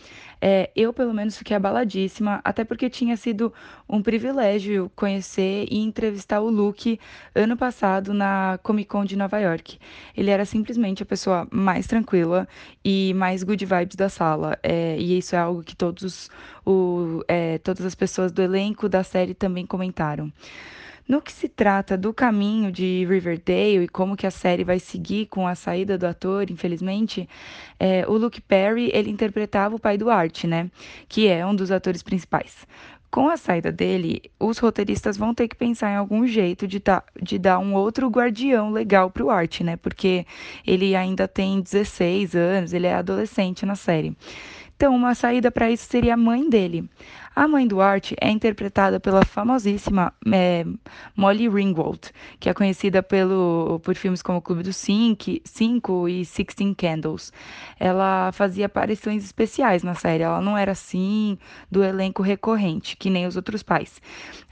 É, eu, pelo menos, fiquei abaladíssima, até porque tinha sido um privilégio conhecer e entrevistar o Luke ano passado na Comic Con de Nova York. Ele era simplesmente a pessoa mais tranquila e mais good vibes da sala, é, e isso é algo que todos, o, é, todas as pessoas do elenco da série também comentaram. No que se trata do caminho de Riverdale e como que a série vai seguir com a saída do ator, infelizmente, é, o Luke Perry, ele interpretava o pai do Art, né? Que é um dos atores principais. Com a saída dele, os roteiristas vão ter que pensar em algum jeito de, tá, de dar um outro guardião legal pro Art, né? Porque ele ainda tem 16 anos, ele é adolescente na série. Então, uma saída para isso seria a mãe dele. A mãe do Art é interpretada pela famosíssima é, Molly Ringwald, que é conhecida pelo, por filmes como Clube dos Cinco, e Sixteen Candles. Ela fazia aparições especiais na série, ela não era assim do elenco recorrente, que nem os outros pais.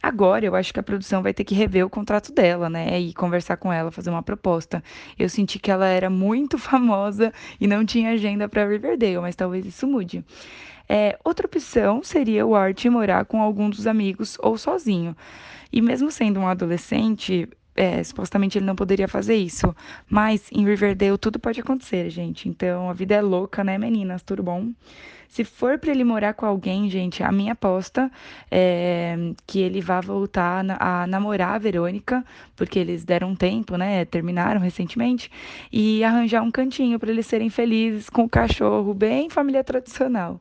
Agora, eu acho que a produção vai ter que rever o contrato dela, né, e conversar com ela, fazer uma proposta. Eu senti que ela era muito [LAUGHS] famosa e não tinha agenda para Riverdale, mas talvez isso mude. É, outra opção seria o Art morar com algum dos amigos ou sozinho. E mesmo sendo um adolescente, é, supostamente ele não poderia fazer isso. Mas em Riverdale tudo pode acontecer, gente. Então a vida é louca, né, meninas? Tudo bom? Se for para ele morar com alguém, gente, a minha aposta é que ele vá voltar a namorar a Verônica, porque eles deram um tempo, né? Terminaram recentemente, e arranjar um cantinho para eles serem felizes com o cachorro, bem família tradicional.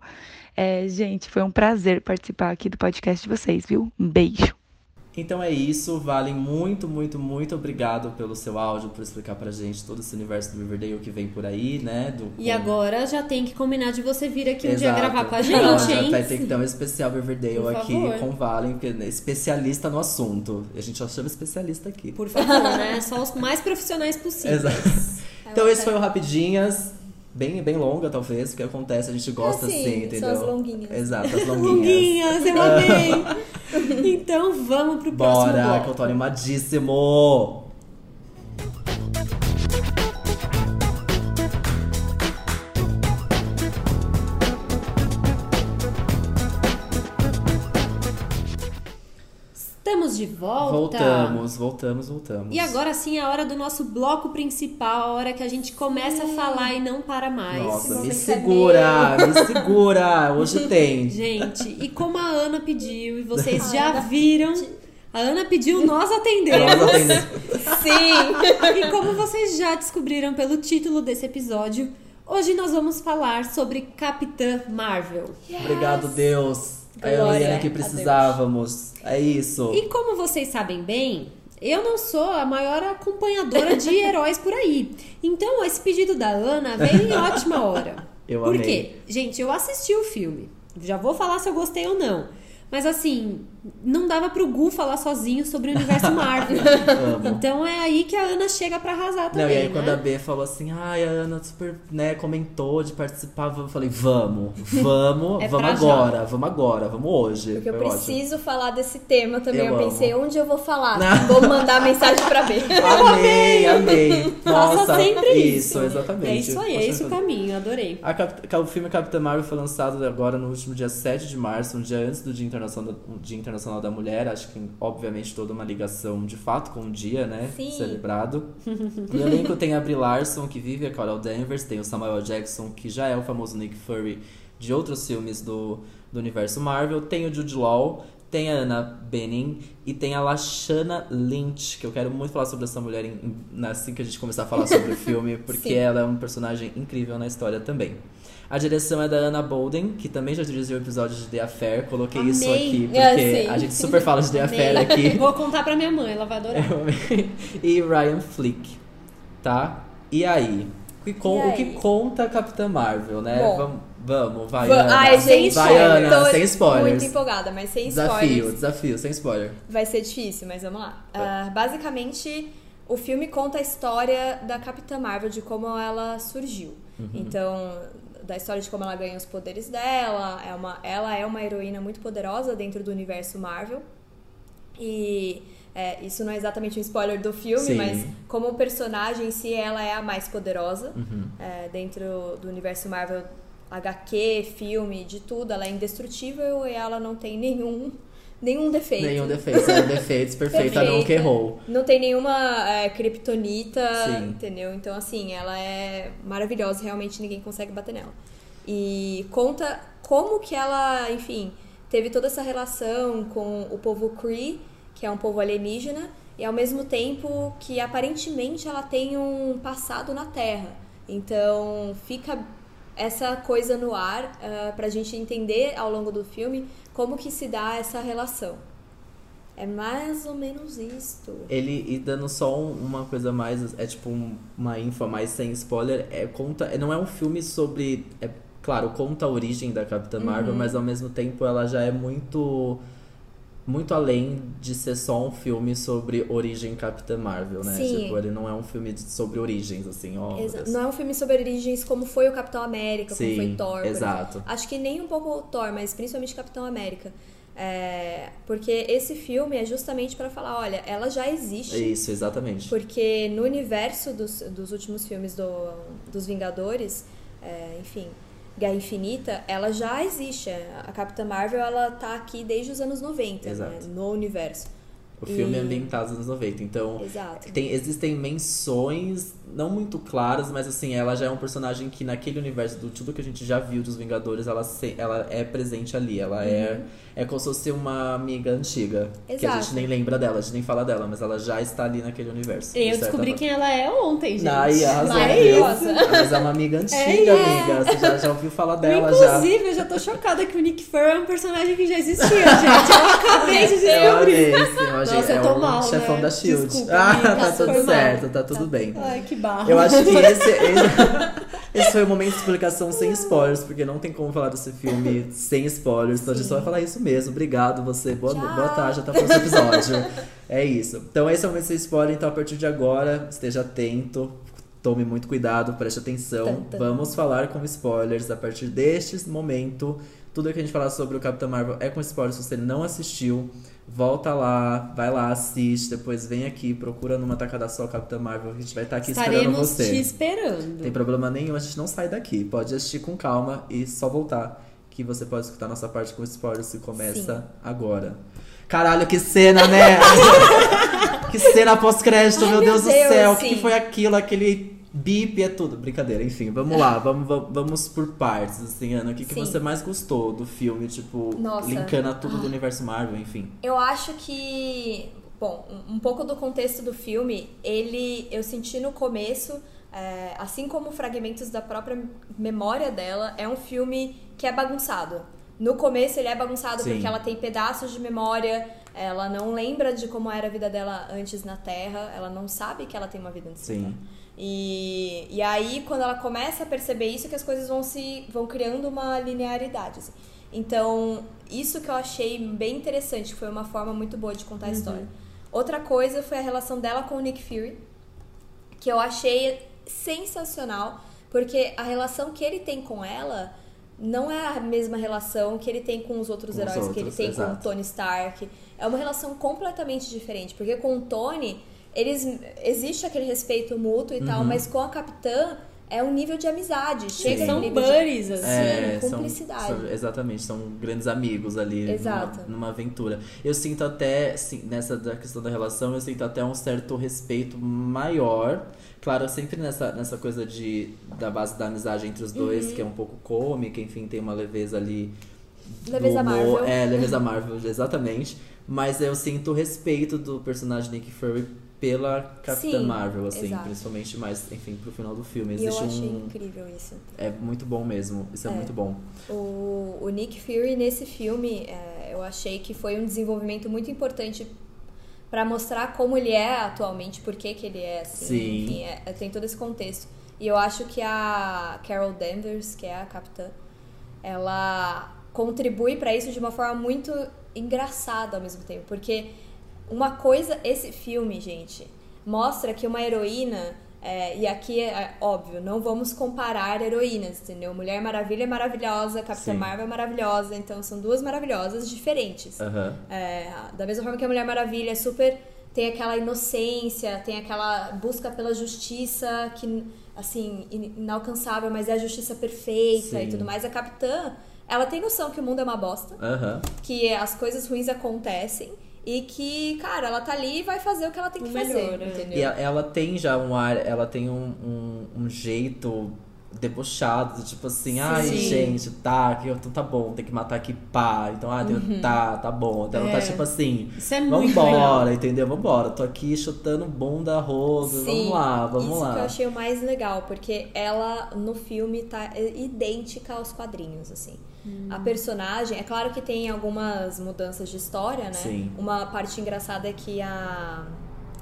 É, gente, foi um prazer participar aqui do podcast de vocês, viu? Um beijo. Então é isso, Valen, muito, muito, muito obrigado pelo seu áudio, por explicar pra gente todo esse universo do Riverdale que vem por aí, né? Do, E agora já tem que combinar de você vir aqui um dia gravar com a Não, gente, já hein? vai ter que ter um especial Riverdale Por aqui favor. com o Valen, porque é especialista no assunto. A gente só chama especialista aqui. Por favor, né? Só os mais profissionais possíveis. Exato. Então esse foi o Rapidinhas. Bem, bem longa, talvez, porque acontece, a gente gosta sim, assim, são entendeu? as longuinhas. Exato, as [LAUGHS] longuinhas. Longuinhas, eu amei! [LAUGHS] então vamos pro próximo Bora, bloco. que eu tô animadíssimo! Estamos de volta. Voltamos, voltamos, voltamos. E agora sim é a hora do nosso bloco principal, a hora que a gente começa a falar e não para mais. Nossa, me segura, me [LAUGHS] segura. Hoje tem. Gente, e como a Ana pediu, e vocês já viram, a Ana pediu, nós atendemos. Nós atendemos. Sim! [LAUGHS] E como vocês já descobriram pelo título desse episódio, hoje nós vamos falar sobre Capitã Marvel. Obrigado, Deus. É a Glória Helena que precisávamos. É isso. E como vocês sabem bem, eu não sou a maior acompanhadora de [LAUGHS] heróis por aí. Então, esse pedido da Ana veio em ótima hora. [LAUGHS] Eu por amei. quê? Gente, eu assisti o filme. Já vou falar se eu gostei ou não. Mas assim, não dava pro Gu falar sozinho sobre o universo [LAUGHS] Marvel. Então é aí que a Ana chega pra arrasar também, Não, e aí né? quando a B falou assim, ai, a Ana super, né, comentou de participar, eu falei, vamos, vamos, [LAUGHS] É vamos pra já. agora, vamos agora, vamos hoje. Porque eu preciso falar desse tema também. Eu Eu, pensei, onde eu vou falar? Não. [LAUGHS] Vou mandar mensagem pra ver. Amei, amei. Faça Nossa, sempre isso. exatamente. É isso aí, é esse o caminho, adorei. A Cap- o filme Capitã Marvel foi lançado agora no último dia 7 de março, um dia antes do Dia Internacional Dia Internacional da Mulher. Acho que, obviamente, toda uma ligação de fato com o dia, né? Sim. Celebrado. [LAUGHS] No elenco tem a Brie Larson, que vive a Carol Danvers, tem o Samuel Jackson, que já é o famoso Nick Fury de outros filmes do, do universo Marvel. Tem o Jude Law, tem a Anna Bening e tem a Lashana Lynch, que eu quero muito falar sobre essa mulher em- assim que a gente começar a falar sobre o [LAUGHS] filme, porque Sim. ela é um personagem incrível na história também. A direção é da Anna Bolden, que também já dirigiu o episódio de The Affair. Coloquei isso Amei. aqui, Ah, porque a gente super fala de The Affair aqui. [LAUGHS] Vou contar pra minha mãe, ela vai [LAUGHS] adorar. e Ryan Flick, tá? E aí? O que, con- E o que aí? conta a Capitã Marvel, né? Bom. vamos, vamos, vai, Va- Ana. Ai, gente, vai, Ana, sem spoilers. muito empolgada, mas sem Desafio, spoilers. desafio, sem spoiler. Vai ser difícil, mas vamos lá. Ah, basicamente, o filme conta a história da Capitã Marvel, de como ela surgiu. Então, da história de como ela ganha os poderes dela. É uma, ela é uma heroína muito poderosa dentro do universo Marvel. E é, isso não é exatamente um spoiler do filme, Sim. mas como personagem em si, ela é a mais poderosa Uhum. é, dentro do universo Marvel. HQ, filme, de tudo, ela é indestrutível e ela não tem nenhum, nenhum defeito. Nenhum defeito, zero defeitos, [LAUGHS] perfeita, nunca errou. Não tem nenhuma é, kryptonita, Sim. entendeu? Então, assim, ela é maravilhosa, realmente ninguém consegue bater nela. E conta como que ela, enfim, teve toda essa relação com o povo Kree, que é um povo alienígena, e ao mesmo tempo que aparentemente ela tem um passado na Terra. Então, fica essa coisa no ar ah, pra gente entender ao longo do filme como que se dá essa relação. É mais ou menos isto. Ele, e dando só um- uma coisa mais, é tipo um- uma info a mais sem spoiler, é, conta, é- não é um filme sobre, é, claro, conta a origem da Capitã Uhum. Marvel, mas ao mesmo tempo ela já é muito, muito além de ser só um filme sobre origem Capitã Marvel, né? Sim. Tipo, ele não é um filme sobre origens, assim, ó. Não é um filme sobre origens como foi o Capitão América, como Sim, foi Thor. exato. Acho que nem um pouco o Thor, mas principalmente Capitão América. É, porque esse filme é justamente pra falar, olha, ela já existe. Isso, exatamente. Porque no universo dos, dos últimos filmes do, dos Vingadores, é, enfim, Guerra Infinita, ela já existe. A Capitã Marvel, ela tá aqui desde os anos 90, né, no universo. O filme é E- ambientado nos anos 90, então. Tem, existem menções, não muito claras, mas assim, ela já é um personagem que naquele universo do tudo que a gente já viu dos Vingadores, ela, se- ela é presente ali. Ela é, é como se fosse uma amiga antiga. Que a. Exato. gente nem lembra dela, a gente nem fala dela, mas ela já está ali naquele universo. Eu descobri forma. quem ela é ontem, gente. Ai, arrasou, Maravilhosa. viu? Mas é uma amiga antiga, É, é. amiga. Você já, já ouviu falar dela já. Inclusive, eu já tô chocada que o Nick Fury é um personagem que já existia, gente. Eu acabei de Eu descobrir. eu achei- Nossa, eu é tô o mal, chefão né? da Shield. Desculpa, ah, amiga, tá tudo mal. certo, tá tudo bem. Ai, que barra. Eu acho que esse, esse, esse foi o momento de explicação sem spoilers, porque não tem como falar desse filme sem spoilers. Então a gente só vai falar isso mesmo. Obrigado, você. Boa, Tchau. boa tarde, até o próximo episódio. é isso. Então esse é o momento sem spoiler, então a partir de agora, esteja atento. Tome muito cuidado, preste atenção. Vamos falar com spoilers a partir deste momento. Tudo que a gente falar sobre o Capitão Marvel é com spoilers. Se você não assistiu, volta lá, vai lá, assiste. Depois vem aqui, procura numa tacada só Capitão Marvel. A gente vai estar aqui esperando Estaremos você. te esperando. Tem problema nenhum, a gente não sai daqui. Pode assistir com calma e só voltar. que você pode escutar nossa parte com spoilers que começa agora. Caralho, que cena, né? [LAUGHS] que cena pós-crédito, meu, meu Deus, do Deus, céu. O sim. que foi aquilo? Aquele bip é tudo. Brincadeira, enfim, vamos lá, vamos, vamos, por partes, assim, Ana. O que, que você mais gostou do filme, tipo, Nossa. linkando a tudo do universo Marvel, enfim. Eu acho que, bom, um pouco do contexto do filme, ele, eu senti no começo, é, assim como fragmentos da própria memória dela, é um filme que é bagunçado. No começo ele é bagunçado Sim. porque ela tem pedaços de memória, ela não lembra de como era a vida dela antes na Terra, ela não sabe que ela tem uma vida antes na Sim. Terra. E, e aí, quando ela começa a perceber isso, que as coisas vão se vão criando uma linearidade. assim. Então, isso que eu achei bem interessante, que foi uma forma muito boa de contar a história. Outra coisa foi a relação dela com o Nick Fury, que eu achei sensacional, porque a relação que ele tem com ela não é a mesma relação que ele tem com os outros Com os heróis, que ele outros, tem com o exato. Tony Stark. É uma relação completamente diferente, porque com o Tony, eles existe aquele respeito mútuo e Uhum. tal, mas com a Capitã é um nível de amizade. Chega São nível de- buddies, assim. É, são- cumplicidade. são- exatamente, são grandes amigos ali Exato. Numa, numa aventura. Eu sinto até, sim, nessa da questão da relação, eu sinto até um certo respeito maior. Claro, sempre nessa, nessa coisa de, da base da amizade entre os dois, Uhum. que é um pouco cômica, enfim, tem uma leveza ali. Leveza humor. Marvel. É, leveza Marvel, exatamente. Mas eu sinto o respeito do personagem Nick Fury pela Capitã Sim, Marvel, assim, exato. principalmente mais, enfim, pro final do filme. E eu Existe achei um. incrível isso. É muito bom mesmo. Isso é, É. muito bom. O, o Nick Fury nesse filme, é, eu achei que foi um desenvolvimento muito importante pra mostrar como ele é atualmente, por que que ele é assim, Sim. enfim, é- é- tem todo esse contexto. E eu acho que a Carol Danvers, que é a capitã, ela contribui pra isso de uma forma muito engraçada ao mesmo tempo, porque uma coisa, esse filme, gente, mostra que uma heroína, é, e aqui é óbvio, não vamos comparar heroínas, entendeu? Mulher Maravilha é maravilhosa, Capitã Sim. Marvel é maravilhosa, então são duas maravilhosas diferentes. Aham. É, da mesma forma que a Mulher Maravilha é super. tem aquela inocência, tem aquela busca pela justiça que, assim, in- inalcançável, mas é a justiça perfeita Sim. e tudo mais. A Capitã, ela tem noção que o mundo é uma bosta Aham. que as coisas ruins acontecem e que, cara, ela tá ali e vai fazer o que ela tem que O fazer, melhor, né? entendeu? E ela, ela tem já um ar, ela tem um, um, um jeito debochado, de tipo assim, ai Sim. gente, tá, que eu, então tá bom, tem que matar aqui, pá, então, ah, tem- tá, tá bom. Então ela tá É. tipo assim, Isso é vambora, legal. entendeu? Vambora, tô aqui chutando bunda rosa, vamos lá, vamos isso lá. que eu achei o mais legal, porque ela no filme tá idêntica aos quadrinhos, assim. A personagem, é claro que tem algumas mudanças de história, né? Sim. Uma parte engraçada é que a,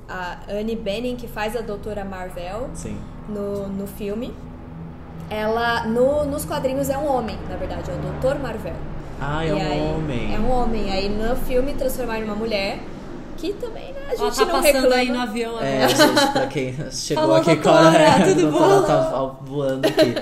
a Anne Bening, que faz a Doutora Marvel Sim. no, no filme, ela no, nos quadrinhos é um homem, na verdade, é o Doutor Marvel. Ah, é E um aí- homem. É um homem. Aí no filme transformaram em uma mulher, que também, né, a gente Ela tá não passando reclama. aí no avião agora. É, gente, pra quem [LAUGHS] chegou Falou, aqui doutora, agora, é, tudo a doutora bom? tá voando aqui.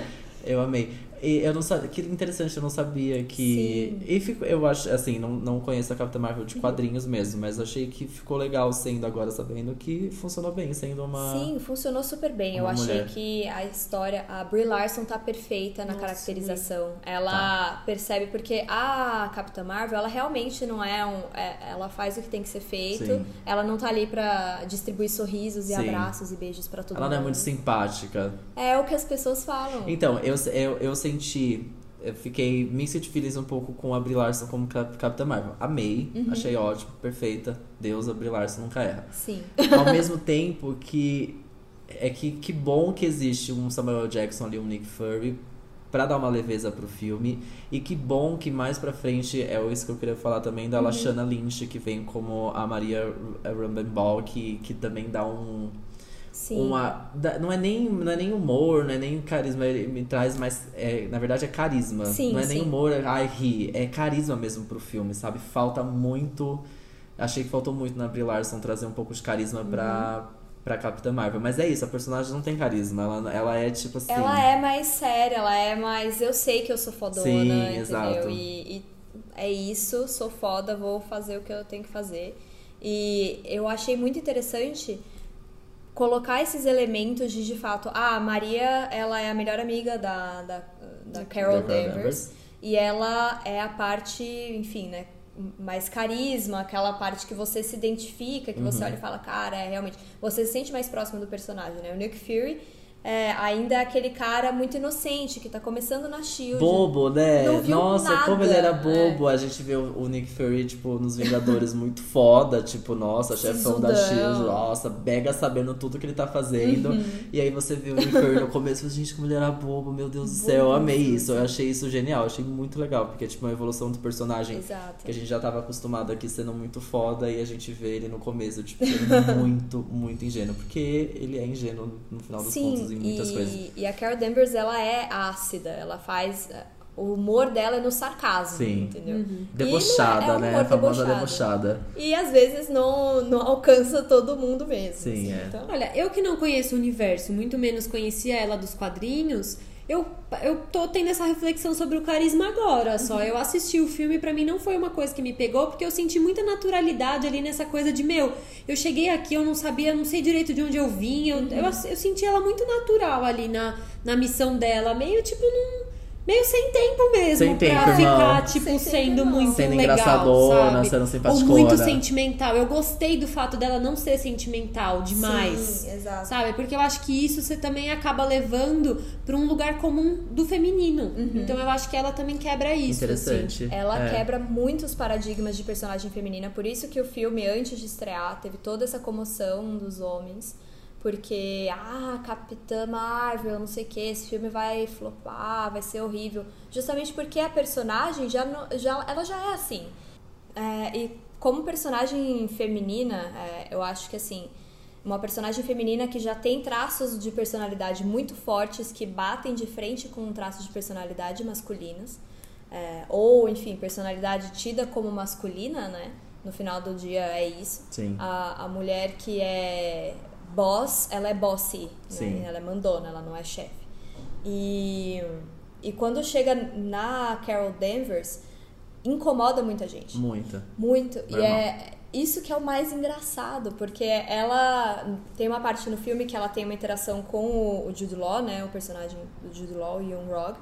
Eu amei. E eu não sabia, que interessante, eu não sabia que. E fico, eu acho, assim, não, não conheço a Capitã Marvel de quadrinhos mesmo, mas achei que ficou legal sendo agora sabendo que funcionou bem, sendo uma. Sim, funcionou super bem. Eu uma achei mulher. que a história, a Brie Larson tá perfeita na Nossa, caracterização. Ela Tá. percebe porque a Capitã Marvel, ela realmente não é um, é- ela faz o que tem que ser feito. Sim. Ela não tá ali pra distribuir sorrisos e Sim. abraços e beijos pra todo Ela mundo. não é muito simpática. É o que as pessoas falam. Então, eu, eu, eu senti. Eu fiquei mixed feelings um pouco com a Brie Larson como Cap- Capitã Marvel. Amei, Uhum. achei ótimo, perfeita. Deus, a Brie Larson nunca erra. Sim. Ao mesmo [LAUGHS] tempo que é que que bom que existe um Samuel Jackson ali, um Nick Fury pra dar uma leveza pro filme e que bom que mais pra frente é isso que eu queria falar também da Lashana Lynch que vem como a Maria Rambenball que que também dá um Sim. uma não é nem não é nem humor não é nem carisma ele me traz mais é, na verdade é carisma Sim, não é nem sim. humor é, ai ri é carisma mesmo pro filme sabe falta muito achei que faltou muito na Brie Larson trazer um pouco de carisma pra Uhum. pra Capitã Marvel mas é isso a personagem não tem carisma ela, ela é tipo assim Ela é mais séria, ela é mais. Eu sei que eu sou fodona, Sim, entendeu? exato. E, e é isso, sou foda, vou fazer o que eu tenho que fazer. E eu achei muito interessante colocar esses elementos de de fato, ah, a Maria, ela é a melhor amiga da, da, da Carol Da Carol Danvers. E ela é a parte, enfim, né? Mais carisma, aquela parte que você se identifica, que você olha e fala, cara, é realmente. Você se sente mais próximo do personagem, né? O Nick Fury é, ainda é aquele cara muito inocente que tá começando na Shield. Bobo, né? Nossa, nada. como ele era bobo. A gente vê o Nick Fury, tipo, nos Vingadores [LAUGHS] muito foda, tipo, nossa, chefão da. Shield, nossa, mega sabendo tudo que ele tá fazendo. Uhum. E aí você vê o Nick Fury no começo e fala, gente, como ele era bobo, meu Deus do céu, eu amei isso. Eu achei isso genial, achei muito legal, porque é tipo uma evolução do personagem Exato. que a gente já tava acostumado aqui sendo muito foda e a gente vê ele no começo, tipo, sendo [LAUGHS] muito, muito ingênuo. Porque ele é ingênuo no final dos Sim, contos muitas e, coisas. e a Carol Danvers, ela é ácida, ela faz... O humor dela é no sarcasmo, Sim. entendeu? Uhum. E é- Debochada, é né? A famosa debochada. E às vezes não, não alcança todo mundo mesmo. Sim, assim, é. Então, Olha, eu que não conheço o universo, muito menos conhecia ela dos quadrinhos, eu, eu tô tendo essa reflexão sobre o carisma agora só. Eu assisti o filme pra mim não foi uma coisa que me pegou, porque eu senti muita naturalidade ali nessa coisa de, meu, eu cheguei aqui, eu não sabia, não sei direito de onde eu vim, eu, eu, eu senti ela muito natural ali na, na missão dela, meio tipo num. Meio sem tempo mesmo Sem tempo, pra irmão. ficar, tipo, Sem tempo, sendo não. muito Sendo legal, engraçadona, sabe? sendo Ou simpaticona. muito sentimental. Eu gostei do fato dela não ser sentimental demais. Sim, exato. Sabe? Porque eu acho que isso você também acaba levando pra um lugar comum do feminino. Então eu acho que ela também quebra isso. Interessante. Ela É. quebra muitos paradigmas de personagem feminina, por isso que o filme, antes de estrear, teve toda essa comoção dos homens. Porque, ah, Capitã Marvel, não sei o que, esse filme vai flopar, vai ser horrível. Justamente porque a personagem já, já, ela já é assim. É, e como personagem feminina, é, eu acho que assim, uma personagem feminina que já tem traços de personalidade muito fortes que batem de frente com traços de personalidade masculinas, é, ou enfim, personalidade tida como masculina, né? No final do dia é isso. Sim. A, a mulher que é boss, ela é bossy, Sim. né? Ela é mandona, ela não é chefe. E, e quando chega na Carol Danvers, incomoda muita gente. Muita. Muito. E Normal. é isso que é o mais engraçado, porque ela tem uma parte no filme que ela tem uma interação com o, o Jude Law, né, o personagem do Jude Law, o Young Rog,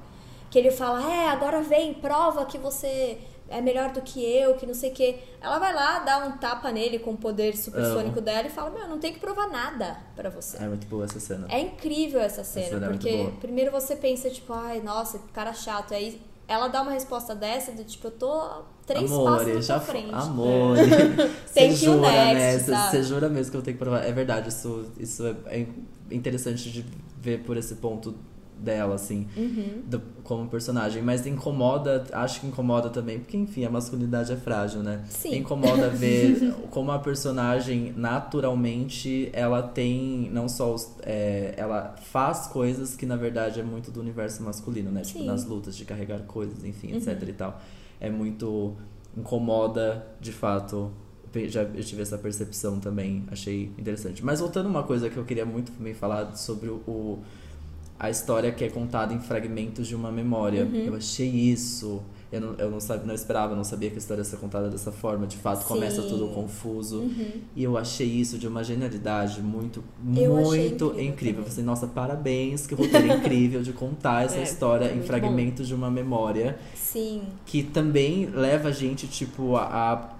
que ele fala: "É, agora vem, prova que você é melhor do que eu, que não sei o quê". Ela vai lá, dá um tapa nele com o poder supersônico dela e fala: "Meu, não tem que provar nada pra você". É muito boa essa cena. É incrível essa cena, cena é porque boa. primeiro você pensa, tipo, ai, nossa, que cara chato. Aí ela dá uma resposta dessa, do tipo, eu tô três passos já frente. Amore. [LAUGHS] Tem que jura, né? next, Você- sabe? Você jura mesmo que eu tenho que provar. É verdade, isso, isso é, é interessante de ver por esse ponto dela, assim, Uhum. do- como personagem. Mas incomoda, acho que incomoda também, porque enfim, a masculinidade é frágil, né? Sim. Incomoda [LAUGHS] ver como a personagem, naturalmente, ela tem, não só os, é, ela faz coisas que na verdade é muito do universo masculino, né? Tipo, Sim. nas lutas de carregar coisas, enfim, etc Uhum. e tal. É muito incomoda, de fato. Já eu tive essa percepção também, achei interessante. Mas voltando a uma coisa que eu queria muito também falar sobre o- a história que é contada em fragmentos de uma memória. Uhum. Eu achei isso. Eu não, eu não, sabia, não esperava, não sabia que a história ia ser contada dessa forma. De fato, começa Sim. tudo confuso. Uhum. E eu achei isso de uma genialidade muito, Eu muito incrível incrível. Eu falei, nossa, parabéns, que roteiro incrível de contar essa [LAUGHS] É, história em muito fragmentos de uma memória Sim. que também leva a gente, tipo, a, a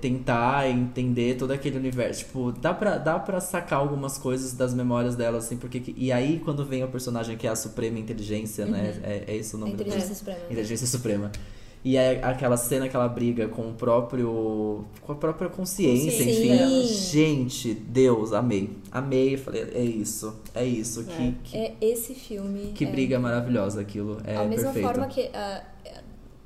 tentar entender todo aquele universo. Tipo, dá pra, dá pra sacar algumas coisas das memórias dela, assim, porque... que- E aí, quando vem o personagem que é a Suprema Inteligência, né? É, é esse o nome do inteligência suprema. Inteligência Suprema. E é aquela cena que ela briga com o próprio. com a própria consciência, Consciência. enfim. Sim. Gente, Deus, amei. Amei, falei, é isso. É isso. Que, que, É esse filme. que é briga maravilhosa aquilo. É a mesma perfeito. forma que ah,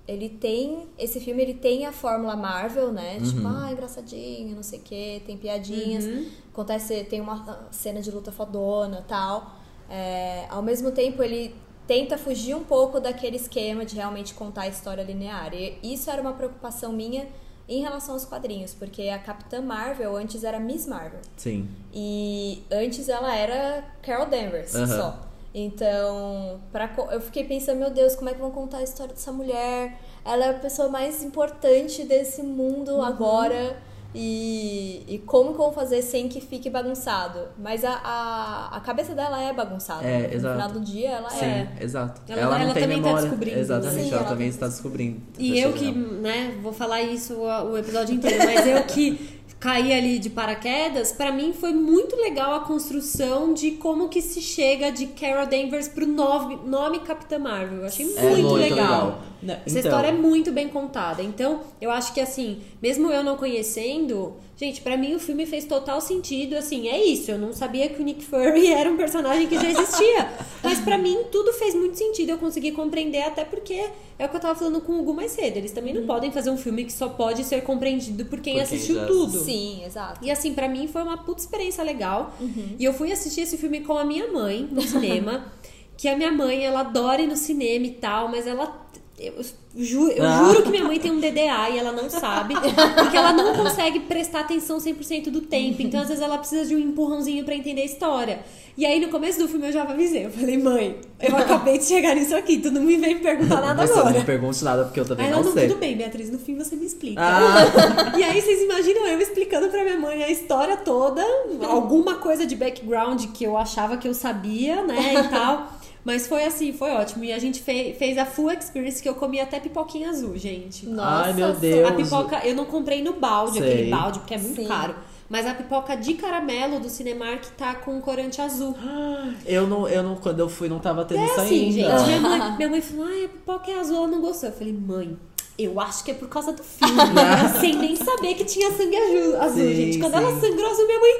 ele tem esse filme ele tem a fórmula Marvel né tipo Uhum. ah engraçadinho não sei o que tem piadinhas Uhum. acontece tem uma cena de luta fodona tal É, ao mesmo tempo ele tenta fugir um pouco daquele esquema de realmente contar a história linear e isso era uma preocupação minha em relação aos quadrinhos porque a Capitã Marvel antes era Miss Marvel Sim. e antes ela era Carol Danvers Aham. só. Então, pra, eu fiquei pensando, meu Deus, como é que vão contar a história dessa mulher? Ela é a pessoa mais importante desse mundo Uhum. agora. E, e como que vão fazer sem que fique bagunçado. Mas a, a, a cabeça dela é bagunçada. É, no exato. final do dia, ela Sim, é. exato. Ela- Ela, não ela tem também tá memória. descobrindo. Exatamente, Sim, ela ela também tá está descobrindo. E eu que, né, vou falar isso o, o episódio inteiro, mas eu que caí ali de paraquedas, pra mim foi muito legal a construção de como que se chega de Carol Danvers pro nome, nome Capitã Marvel. Eu achei muito, É muito legal. legal. Né, Essa então- história é muito bem contada. Então, eu acho que assim, mesmo eu não conhecendo, gente, pra mim o filme fez total sentido. Assim, é isso. Eu não sabia que o Nick Fury [LAUGHS] era um personagem que já existia. mas pra mim tudo fez muito sentido. Eu consegui compreender, até porque é o que eu tava falando com o Hugo mais cedo. Eles também não podem fazer um filme que só pode ser compreendido por quem Por quem assistiu já tudo. Sim, exato. E assim, pra mim foi uma puta experiência legal. E eu fui assistir esse filme com a minha mãe no cinema. [LAUGHS] que a minha mãe, ela adora ir no cinema e tal, mas ela. Eu, ju- eu Ah. juro que minha mãe tem um DDA e ela não sabe. [LAUGHS] Porque ela não consegue prestar atenção 100% do tempo. Então, às vezes, ela precisa de um empurrãozinho pra entender a história. E aí, no começo do filme, eu já avisei. Eu falei, mãe, eu [LAUGHS] acabei de chegar nisso aqui. Tu não me vem me perguntar nada Você não agora. me pergunte nada porque eu também Aí ela, não não, sei. tudo bem, Beatriz, no fim você me explica. Ah. [LAUGHS] E aí vocês imaginam eu explicando pra minha mãe a história toda, alguma coisa de background que eu achava que eu sabia, né, e tal. Mas foi assim, foi ótimo. E a gente fe- fez a full experience que eu comi até pipoquinha azul, gente. Nossa, Ai, meu Deus. A pipoca, eu não comprei no balde, Sei. aquele balde, porque é muito Sim. caro. Mas a pipoca de caramelo do Cinemark tá com corante azul. [GASPS] Eu não, eu não, quando eu fui, não tava tendo É isso assim, ainda. gente. Minha [LAUGHS] mãe, minha mãe falou, ai, a pipoca é azul, ela não gostou. Eu falei, mãe, eu acho que é por causa do filme. [LAUGHS] Sem nem saber que tinha sangue azul, Sim, gente. Quando sim. ela sangrou azul, minha mãe,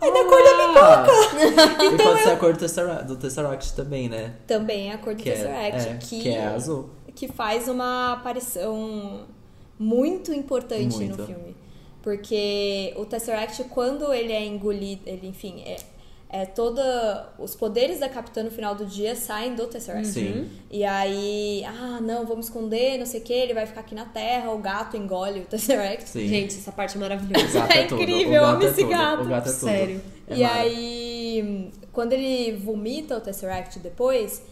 é da cor da pipoca. e Então pode ser eu- a cor do Tesseract, do Tesseract também, né? Também é a cor do Que é- Tesseract, é, que, que é azul. que faz uma aparição muito importante Muito. no filme. Porque o Tesseract, quando ele é engolido, ele, enfim, é, é toda. Os poderes da Capitã no final do dia saem do Tesseract. Sim. E aí, ah, não, vamos esconder, não sei o que, ele vai ficar aqui na Terra, o gato engole o Tesseract. Sim. Gente, essa parte é maravilhosa. é, [LAUGHS] é incrível, o eu amo é esse gato. O gato é tudo. Sério. É e mara. aí, quando ele vomita o Tesseract depois,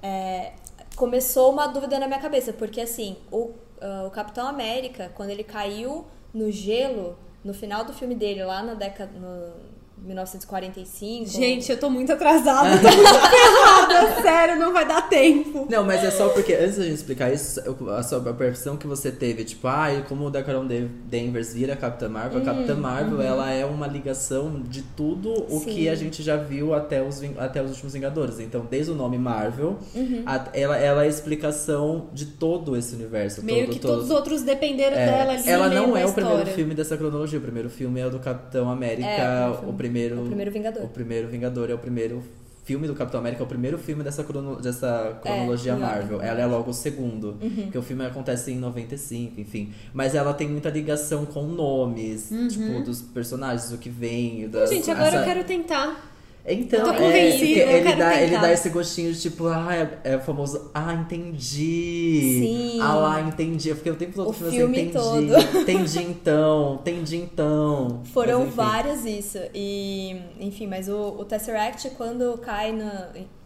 é, começou uma dúvida na minha cabeça, porque assim, o, ah, o Capitão América, quando ele caiu no gelo, no final do filme dele, lá na década. No, 1945. Gente, eu tô muito atrasada, tô muito [LAUGHS] ferrada. Sério, não vai dar tempo. Não, mas é só porque, antes da gente explicar isso, a sua a percepção que você teve, tipo, ah, e como o Decaron Danvers vira a Capitã Marvel, a Capitã Marvel, ela é uma ligação de tudo o Sim. que a gente já viu até os, até os últimos Vingadores. Então, desde o nome Marvel, a- ela, ela é a explicação de todo esse universo. Meio todo, que todo- todos os outros dependeram É, dela ali ela não da é o primeiro filme dessa cronologia. O primeiro filme é o do Capitão América, É, o o filme. Primeiro. O primeiro Vingador. O primeiro Vingador é o primeiro filme do Capitão América, é o primeiro filme dessa, crono- dessa cronologia É, Marvel. Ela é logo o segundo. Uhum. Porque o filme acontece em 95, enfim. Mas ela tem muita ligação com nomes, tipo, dos personagens, do que vem. Das, Uhum. Gente, agora essa- eu quero tentar. Então, Eu tô é, convencida, ele, dá, ele dá esse gostinho de tipo, ah, é, é o famoso, ah, entendi. Sim. Ah lá, entendi. Eu fiquei o tempo todo O falando filme assim, todo. entendi. Entendi então, entendi então. [LAUGHS] Foram Mas, várias isso. E, enfim, mas o, o Tesseract, quando cai no.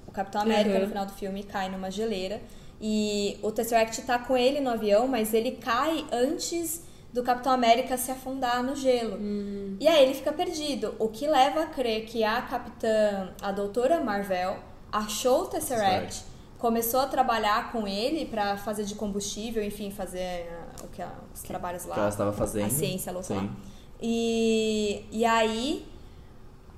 O Capitão América, Uhum. no final do filme, cai numa geleira. E o Tesseract tá com ele no avião, mas ele cai antes do Capitão América se afundar no gelo. Hum. E aí ele fica perdido. O que leva a crer que a capitã, a doutora Marvel, achou o Tesseract, começou a trabalhar com ele pra fazer de combustível, enfim, fazer ah, o que, os trabalhos lá. que ela estava fazendo. A ciência louca Sim. lá. E, e aí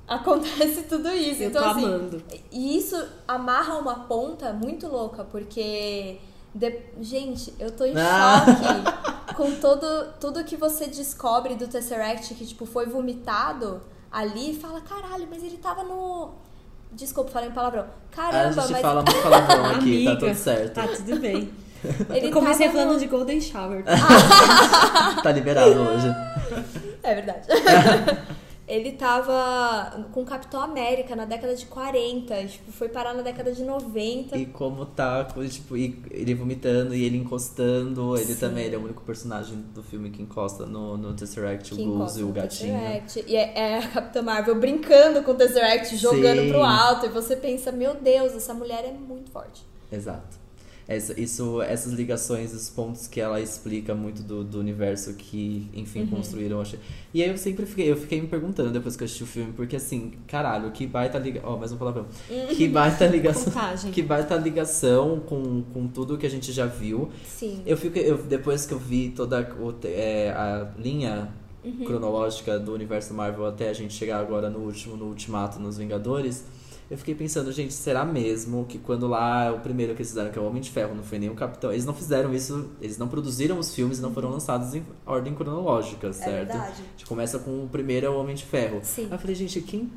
acontece [LAUGHS] tudo isso. Eu então, tô assim, amando. e isso amarra uma ponta muito louca, porque. De- Gente, eu tô em Ah. choque [LAUGHS] com todo, tudo que você descobre do Tesseract que, tipo, foi vomitado ali e fala, caralho, mas ele tava no. Desculpa, falei um palavrão. a Caramba, gente mas fala [LAUGHS] muito palavrão aqui, Amiga, tá tudo certo. Tá tudo bem. [LAUGHS] ele Eu comecei tava falando de Golden Shower. Tá liberado hoje. É verdade. Ele tava com o Capitão América na década de 40, tipo, foi parar na década de 90. E como tá, tipo, ele vomitando e ele encostando. Ele Sim. também ele é o único personagem do filme que encosta no, no Tesseract, que o encosta e o gatinho. Tesseract. E é, é a Capitã Marvel brincando com o Tesseract, jogando Sim. pro alto. E você pensa, meu Deus, essa mulher é muito forte. Exato. Essa, isso, essas ligações, os pontos que ela explica muito do, do universo que, enfim, Uhum. construíram. achei- E aí eu sempre fiquei, eu fiquei me perguntando depois que eu assisti o filme, porque assim, caralho, que baita ligação. Ó, mais um palavrão. Que baita [LAUGHS] ligação. Contagem. que baita ligação com, com tudo que a gente já viu. Sim. Eu fico, eu, depois que eu vi toda o é, a linha Uhum. cronológica do universo Marvel até a gente chegar agora no último, no Ultimato, nos Vingadores, eu fiquei pensando, gente, será mesmo que quando lá o primeiro que eles fizeram, que é o Homem de Ferro, não foi nem o Capitão, eles não fizeram isso, eles não produziram os filmes e não foram lançados em ordem cronológica, certo? Uhum. É verdade. A gente começa com o primeiro é o Homem de Ferro. Sim. Aí eu falei, gente, quem.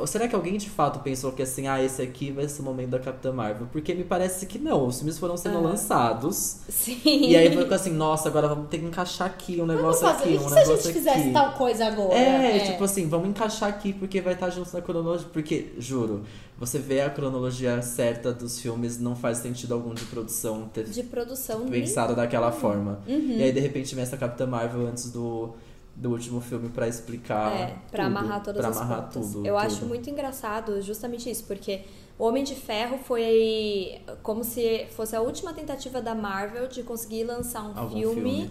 Ou será que alguém de fato pensou que assim, ah, esse aqui vai ser o momento da Capitã Marvel? Porque me parece que não. Os filmes foram sendo Aham. lançados. Sim. E aí ficou assim, nossa, agora vamos ter que encaixar aqui um negócio fazer. aqui, um se a negócio gente fizesse aqui. tal coisa agora? É, tipo assim, vamos encaixar aqui porque vai estar junto na cronologia. Porque, juro, você vê a cronologia certa dos filmes, não faz sentido algum de produção ter De produção pensado daquela forma. Uhum. E aí, de repente, vem essa Capitã Marvel antes do, do último filme pra explicar. É, pra tudo, amarrar todas pra as amarrar pontas. tudo. Eu tudo. acho muito engraçado justamente isso, porque o Homem de Ferro foi como se fosse a última tentativa da Marvel de conseguir lançar um filme, filme.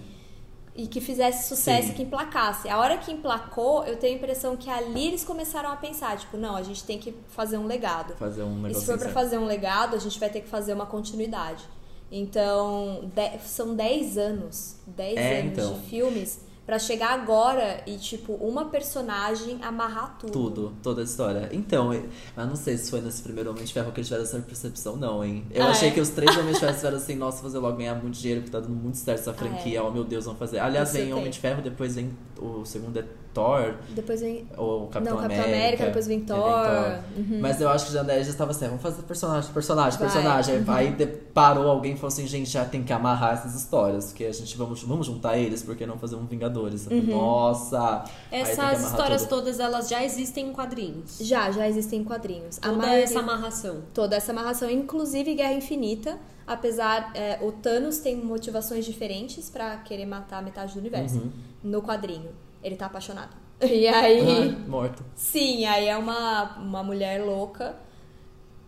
e que fizesse sucesso Sim. e que emplacasse. A hora que emplacou, eu tenho a impressão que ali eles começaram a pensar, tipo, não, a gente tem que fazer um legado. fazer um E se for pra certo. fazer um legado, a gente vai ter que fazer uma continuidade. Então, de- são 10 anos. 10 É, anos então. de filmes pra chegar agora e, tipo, uma personagem amarrar tudo. Tudo, toda a história. Então, eu- mas não sei se foi nesse primeiro Homem de Ferro que eles tiveram essa percepção, não, hein? Eu Ah, achei é? que os três [LAUGHS] Homens de Ferro tiveram assim, nossa, fazer logo ganhar muito dinheiro, porque tá dando muito certo essa franquia, oh meu Deus, vamos fazer. Aliás, Ah, é. Isso vem. Homem de Ferro, depois vem o segundo é Thor, Depois vem. ou Capitão Não, Capitão América. América, depois vem aí Thor. Uhum. Mas eu acho que já daí já estava assim, vamos fazer personagem, personagem, Vai. personagem. Uhum. Aí de- parou alguém e falou assim, gente, já tem que amarrar essas histórias, porque a gente vamos, vamos juntar eles, porque não fazer um Vingadores? Uhum. Nossa! Essas histórias tudo. todas, elas já existem em quadrinhos. Já, já existem quadrinhos. A Toda maioria- essa amarração. toda essa amarração, inclusive Guerra Infinita, apesar é, o Thanos tem motivações diferentes pra querer matar metade do universo Uhum. no quadrinho. Ele tá apaixonado. [LAUGHS] E aí, Ah, morto. sim, aí é uma, uma mulher louca.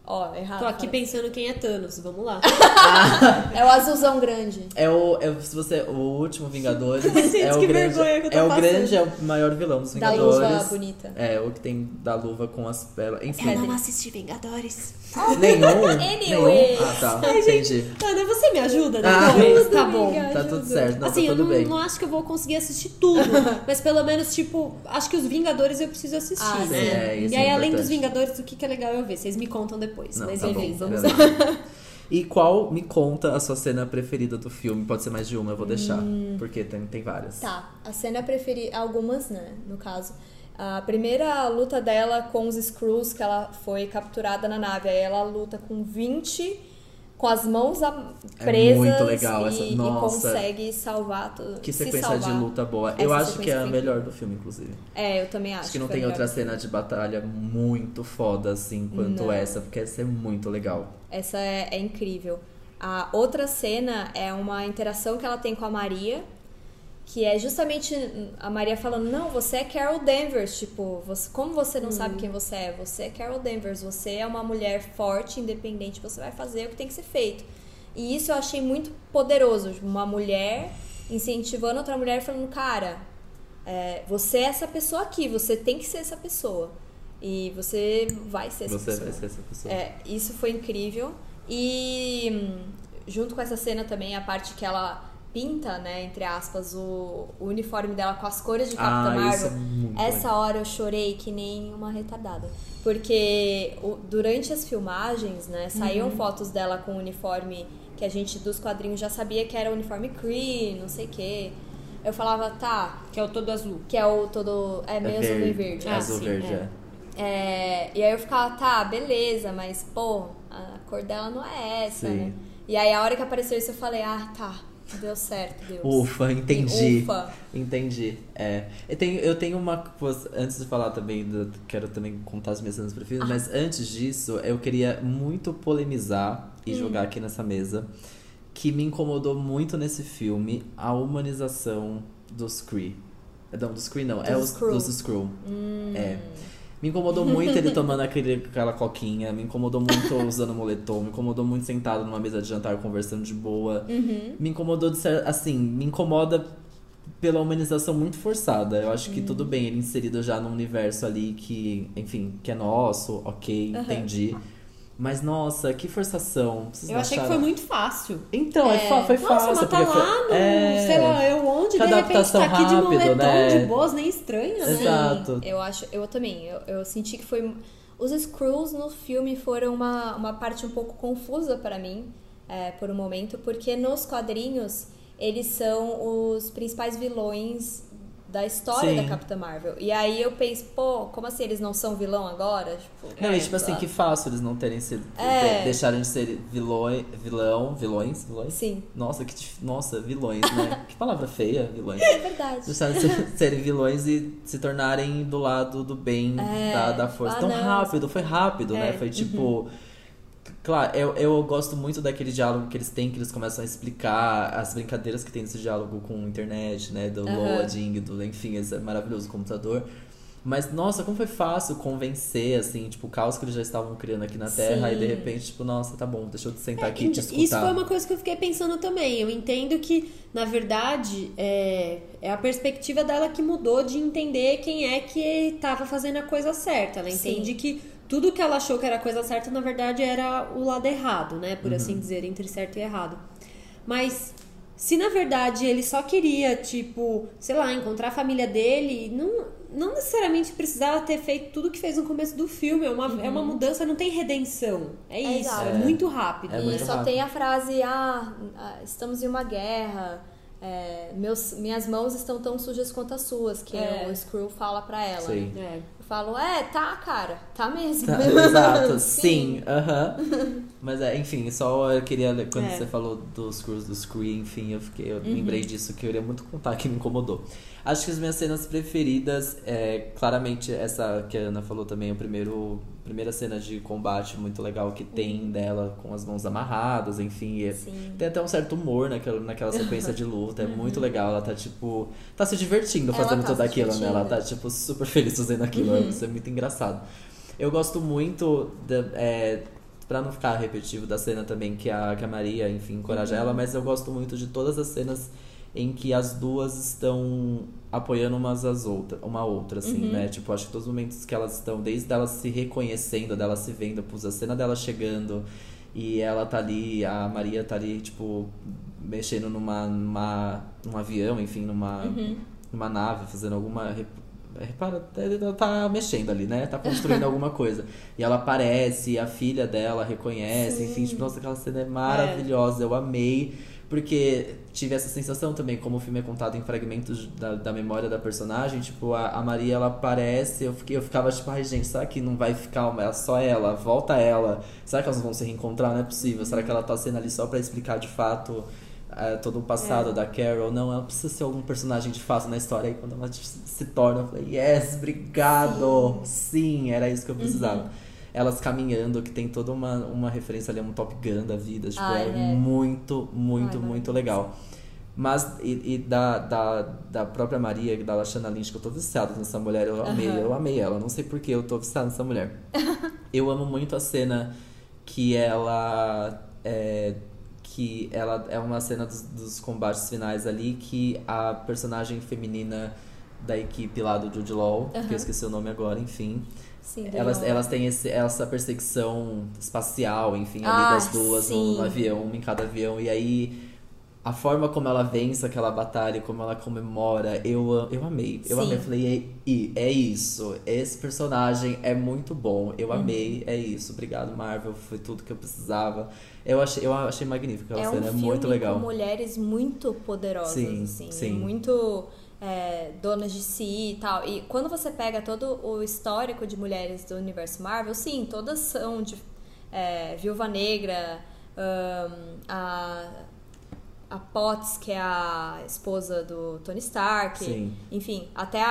Ó, errado. Tô aqui pensando quem é Thanos. Vamos lá. É o azulzão grande. É o. É, se você, o último Vingadores. [LAUGHS] Gente, é o que grande, vergonha que eu tô É o passando. grande, é o maior vilão dos Da Vingadores. luva bonita. É, o que tem da luva com as pelas. Enfim. Eu não assisti Vingadores. Nenhum. Anyway. Ah, tá. Entendi. Ana, você me ajuda Ah, depois? tá bom. amiga. Tá tudo certo. Não, assim, tá eu tudo não, bem. não acho que eu vou conseguir assistir tudo, mas pelo menos, tipo, acho que os Vingadores eu preciso assistir, Ah, né? sim, é, isso e aí, é além dos. Vingadores, o que, que é legal eu ver? Vocês me contam depois. Não, mas tá enfim, bom, vamos. E qual, me conta a sua cena preferida do filme? Pode ser mais de uma, eu vou deixar. Porque tem, tem várias. Hum. Tá, a cena preferida. Algumas, né? No caso. A primeira luta dela com os Skrulls, que ela foi capturada na nave. Aí ela luta com 20, com as mãos É presas. muito legal e, essa- e nossa. consegue salvar tudo. Que se sequência de salvar. luta boa. Essa eu acho que é a melhor do filme, inclusive. É, eu também acho. Acho que não foi tem outra cena de batalha muito foda assim quanto Não. essa, porque essa é muito legal. Essa é, é incrível. A outra cena é uma interação que ela tem com a Maria, que é justamente a Maria falando: Não, você é Carol Danvers. Tipo, você, como você não sabe quem você é? Você é Carol Danvers. Você é uma mulher forte, independente. Você vai fazer o que tem que ser feito. E isso eu achei muito poderoso. Uma mulher incentivando outra mulher, falando: Cara, é, você é essa pessoa aqui. Você tem que ser essa pessoa. E você vai ser essa Você pessoa. vai ser essa pessoa. É, isso foi incrível. E hum, junto com essa cena também, a parte que ela pinta, né, entre aspas, o, o uniforme dela com as cores de Capitã Ah, Marvel. isso é Essa legal. hora eu chorei que nem uma retardada. Porque o- durante as filmagens, né, saíam fotos dela com o uniforme que a gente dos quadrinhos já sabia que era o uniforme Kree, não sei o quê. Eu falava, tá, Que é o todo azul. que é o todo. É meio azul e verde. É Ah, azul sim, verde, é. é. É, e aí eu ficava, tá, beleza, mas pô, a cor dela não é essa, Sim. né? E aí a hora que apareceu isso eu falei, ah, tá, deu certo, Deus. Ufa, entendi. Ufa. Entendi. É. Eu tenho, eu tenho uma coisa. Antes de falar também, do- quero também contar as minhas cenas preferidas, mas antes disso, eu queria muito polemizar e jogar aqui nessa mesa que me incomodou muito nesse filme a humanização dos Kree. Não, dos Kree não, é os Skrull. dos Skrull. É. Me incomodou muito ele tomando aquele, aquela coquinha, me incomodou muito [LAUGHS] usando moletom, me incomodou muito sentado numa mesa de jantar conversando de boa. Uhum. Me incomodou de ser, assim, me incomoda pela humanização muito forçada. Eu acho que tudo bem ele inserido já num universo ali que, enfim, que é nosso, ok, Aham. entendi. Mas nossa, que forçação. Vocês Eu achei que foi muito fácil. Então, é, foi Nossa, fácil. mas tá porque foi- lá no, é... sei lá, eu onde, Que de repente adaptação tá aqui de rápido, moletom, né? de boas, nem estranha, né? Exato. Eu acho, eu também, eu, eu senti que foi. Os Skrulls no filme foram uma, uma parte um pouco confusa para mim, é, por um momento, porque nos quadrinhos eles são os principais vilões da história Sim. da Capitã Marvel. E aí eu penso, pô, como assim eles não são vilão agora? Tipo, Não, é, e tipo assim, lá. que fácil eles não terem sido. É. de- deixarem de ser vilões. Vilão. Vilões? Vilões? Sim, Nossa, que Nossa, vilões, né? [LAUGHS] que palavra feia, vilões. é verdade. Deixarem de ser- serem vilões e se tornarem do lado do bem É. da, da força. Ah, Tão não. rápido, foi rápido, né? É, Foi tipo. Claro, eu, eu gosto muito daquele diálogo que eles têm, que eles começam a explicar as brincadeiras que tem nesse diálogo com a internet, né? Do Aham. loading, do, enfim, esse maravilhoso computador. Mas, nossa, como foi fácil convencer, assim, tipo, o caos que eles já estavam criando aqui na Terra, Sim. e de repente, tipo, nossa, tá bom, deixa eu sentar aqui e te escutar. É, Isso foi uma coisa que eu fiquei pensando também. Eu entendo que, na verdade, é, é a perspectiva dela que mudou de entender quem é que estava fazendo a coisa certa. Ela Sim. entende que tudo que ela achou que era a coisa certa, na verdade, era o lado errado, né? Por assim dizer, entre certo e errado. Mas se na verdade ele só queria, tipo, sei lá, encontrar a família dele, não, não necessariamente precisava ter feito tudo que fez no começo do filme. É uma, é uma mudança, não tem redenção. É É isso, exato. é, muito rápido. É e muito só rápido. tem a frase, ah, ah, estamos em uma guerra, é, meus, minhas mãos estão tão sujas quanto as suas, que É. o Skrull fala pra ela. Sim. né? Falo, é, tá, cara, tá mesmo. Tá, exato, [LAUGHS] sim, aham. [LAUGHS] Mas é, enfim, só eu queria, quando É. você falou dos cursos do Screen, enfim, eu fiquei, eu Uhum. lembrei disso que eu queria muito contar que me incomodou. Acho que as minhas cenas preferidas é claramente essa que a Ana falou também, o primeiro primeira cena de combate muito legal que tem dela com as mãos amarradas, enfim, Uhum. Sim. tem até um certo humor naquela, naquela sequência de luta, é [LAUGHS] muito legal, ela tá tipo, tá se divertindo Ela fazendo tá tudo aquilo, né? Ela tá tipo super feliz fazendo aquilo, isso é muito engraçado. Eu gosto muito, da, é, pra não ficar repetitivo, da cena também que a, que a Maria, enfim, encoraja ela, mas eu gosto muito de todas as cenas em que as duas estão apoiando umas às outras, uma outra, assim, né? Tipo, acho que todos os momentos que elas estão, desde elas se reconhecendo, delas se vendo, pus a cena dela chegando e ela tá ali, a Maria tá ali, tipo, mexendo numa, numa num avião, enfim, numa, numa nave, fazendo alguma Repara, ela tá mexendo ali, né? Tá construindo [LAUGHS] alguma coisa. E ela aparece, a filha dela reconhece, enfim, tipo, nossa, aquela cena é maravilhosa, eu amei. Porque tive essa sensação também, como o filme é contado em fragmentos da, da memória da personagem, tipo, a, a Maria ela aparece, eu, fiquei, eu ficava tipo, ai gente, será que não vai ficar uma, só ela? Volta ela. Será que elas vão se reencontrar? Não é possível. Será que ela tá sendo ali só pra explicar de fato eh, todo o passado da Carol? Não, ela precisa ser algum personagem de fato na história. Aí quando ela se torna, eu falei, yes, obrigado! Sim, era isso que eu precisava. Elas caminhando, que tem toda uma, uma referência ali a um Top Gun da vida. Tipo, Ai, é, é. muito, muito, Ai, muito legal. Mas, e, e da, da, da própria Maria, da Lashana Lynch, que eu tô viciado nessa mulher, eu amei, eu amei ela. Não sei por que eu tô viciado nessa mulher. [LAUGHS] eu amo muito a cena que ela. É, que ela é uma cena dos, dos combates finais ali, que a personagem feminina da equipe lá do Jude Law, que Aham. eu esqueci o nome agora, enfim. Sim, Elas, elas têm esse, essa perseguição espacial, enfim, ali Ah, das duas no, no avião, uma em cada avião. E aí, a forma como ela vence aquela batalha, como ela comemora, eu, eu amei. Eu Sim. amei. Eu falei, é, é isso. Esse personagem é muito bom. Eu Uhum. amei, é isso. Obrigado, Marvel. Foi tudo que eu precisava. Eu achei, eu achei magnífica aquela é um cena, é filme muito legal. com mulheres muito poderosas, Sim, assim, sim. muito é, donas de si e tal. E quando você pega todo o histórico de mulheres do universo Marvel, sim, todas são de é, Viúva Negra, ahn, a a Potts, que é a esposa do Tony Stark, Sim. enfim, até a,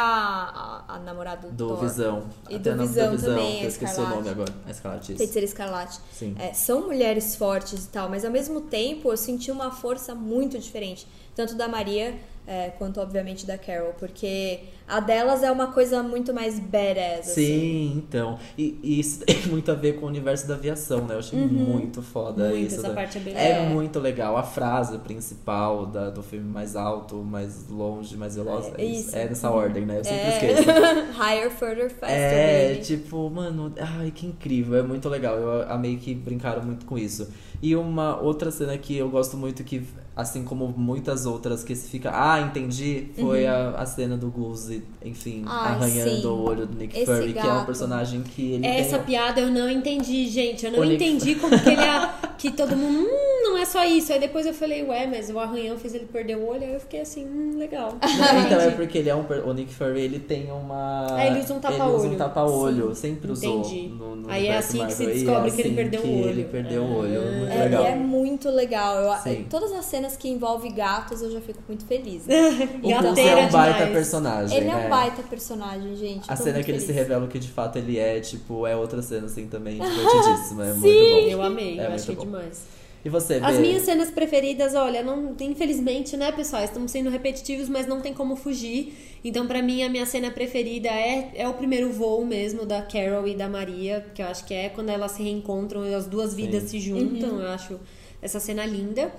a, a namorada do, Do Thor. Visão. E Até do na- Visão também, que eu esqueci o nome agora. A Escarlate. Feiticeira Escarlate. Sim. É, são mulheres fortes e tal, mas ao mesmo tempo eu senti uma força muito diferente. tanto da Maria é, quanto, obviamente, da Carol, porque a delas é uma coisa muito mais badass. assim. Sim, então. E, e isso [LAUGHS] tem muito a ver com o universo da aviação, né? Eu achei muito foda Muito, isso. essa né? parte é bem É, legal. muito legal. A frase principal da, do filme mais alto, mais longe, mais veloz. É, É, isso. é nessa ordem, né? Eu sempre É. esqueço. [LAUGHS] Higher, further, faster, É, baby. tipo, mano, ai, que incrível, é muito legal. Eu amei que brincaram muito com isso. E uma outra cena que eu gosto muito, que, assim como muitas outras, que se fica, ah, entendi, foi a, a cena do Goose, enfim, Uhum. Ai, arranhando sim. o olho do Nick Esse Fury, que é um gato. personagem que ele Essa tem. piada eu não entendi, gente. Eu não O Nick- entendi como que ele. a- [LAUGHS] que todo mundo. Hum, não é só isso. Aí depois eu falei, ué, mas o arranhão fez ele perder o olho. Aí eu fiquei assim, hum, legal. Não, então é porque ele é um. O Nick Fury ele tem uma. Ah, ele usa um Ele usa tapa-olho. um tapa-olho. Sempre usou. entendi. No, no Aí é assim que se Marvel, e descobre é que ele assim perdeu o que olho. Ele perdeu o olho. Ah. Muito É, legal. É muito legal. Eu- Sim. todas as cenas que envolvem gatos eu já fico muito feliz. [LAUGHS] O Goose é Gateira um baita demais. personagem. Ele é né? um baita personagem, gente. A Tô cena que ele se feliz. revela que de fato ele é, tipo, é outra cena assim também [LAUGHS] divertidíssima. É muito bom. Eu amei, É eu achei bom. demais. E você, As Bê? minhas cenas preferidas, olha, não, infelizmente, né, pessoal, estamos sendo repetitivos, mas não tem como fugir. Então, pra mim, a minha cena preferida é, é o primeiro voo mesmo da Carol e da Maria, que eu acho que é quando elas se reencontram e as duas vidas Sim. se juntam. Eu acho essa cena linda.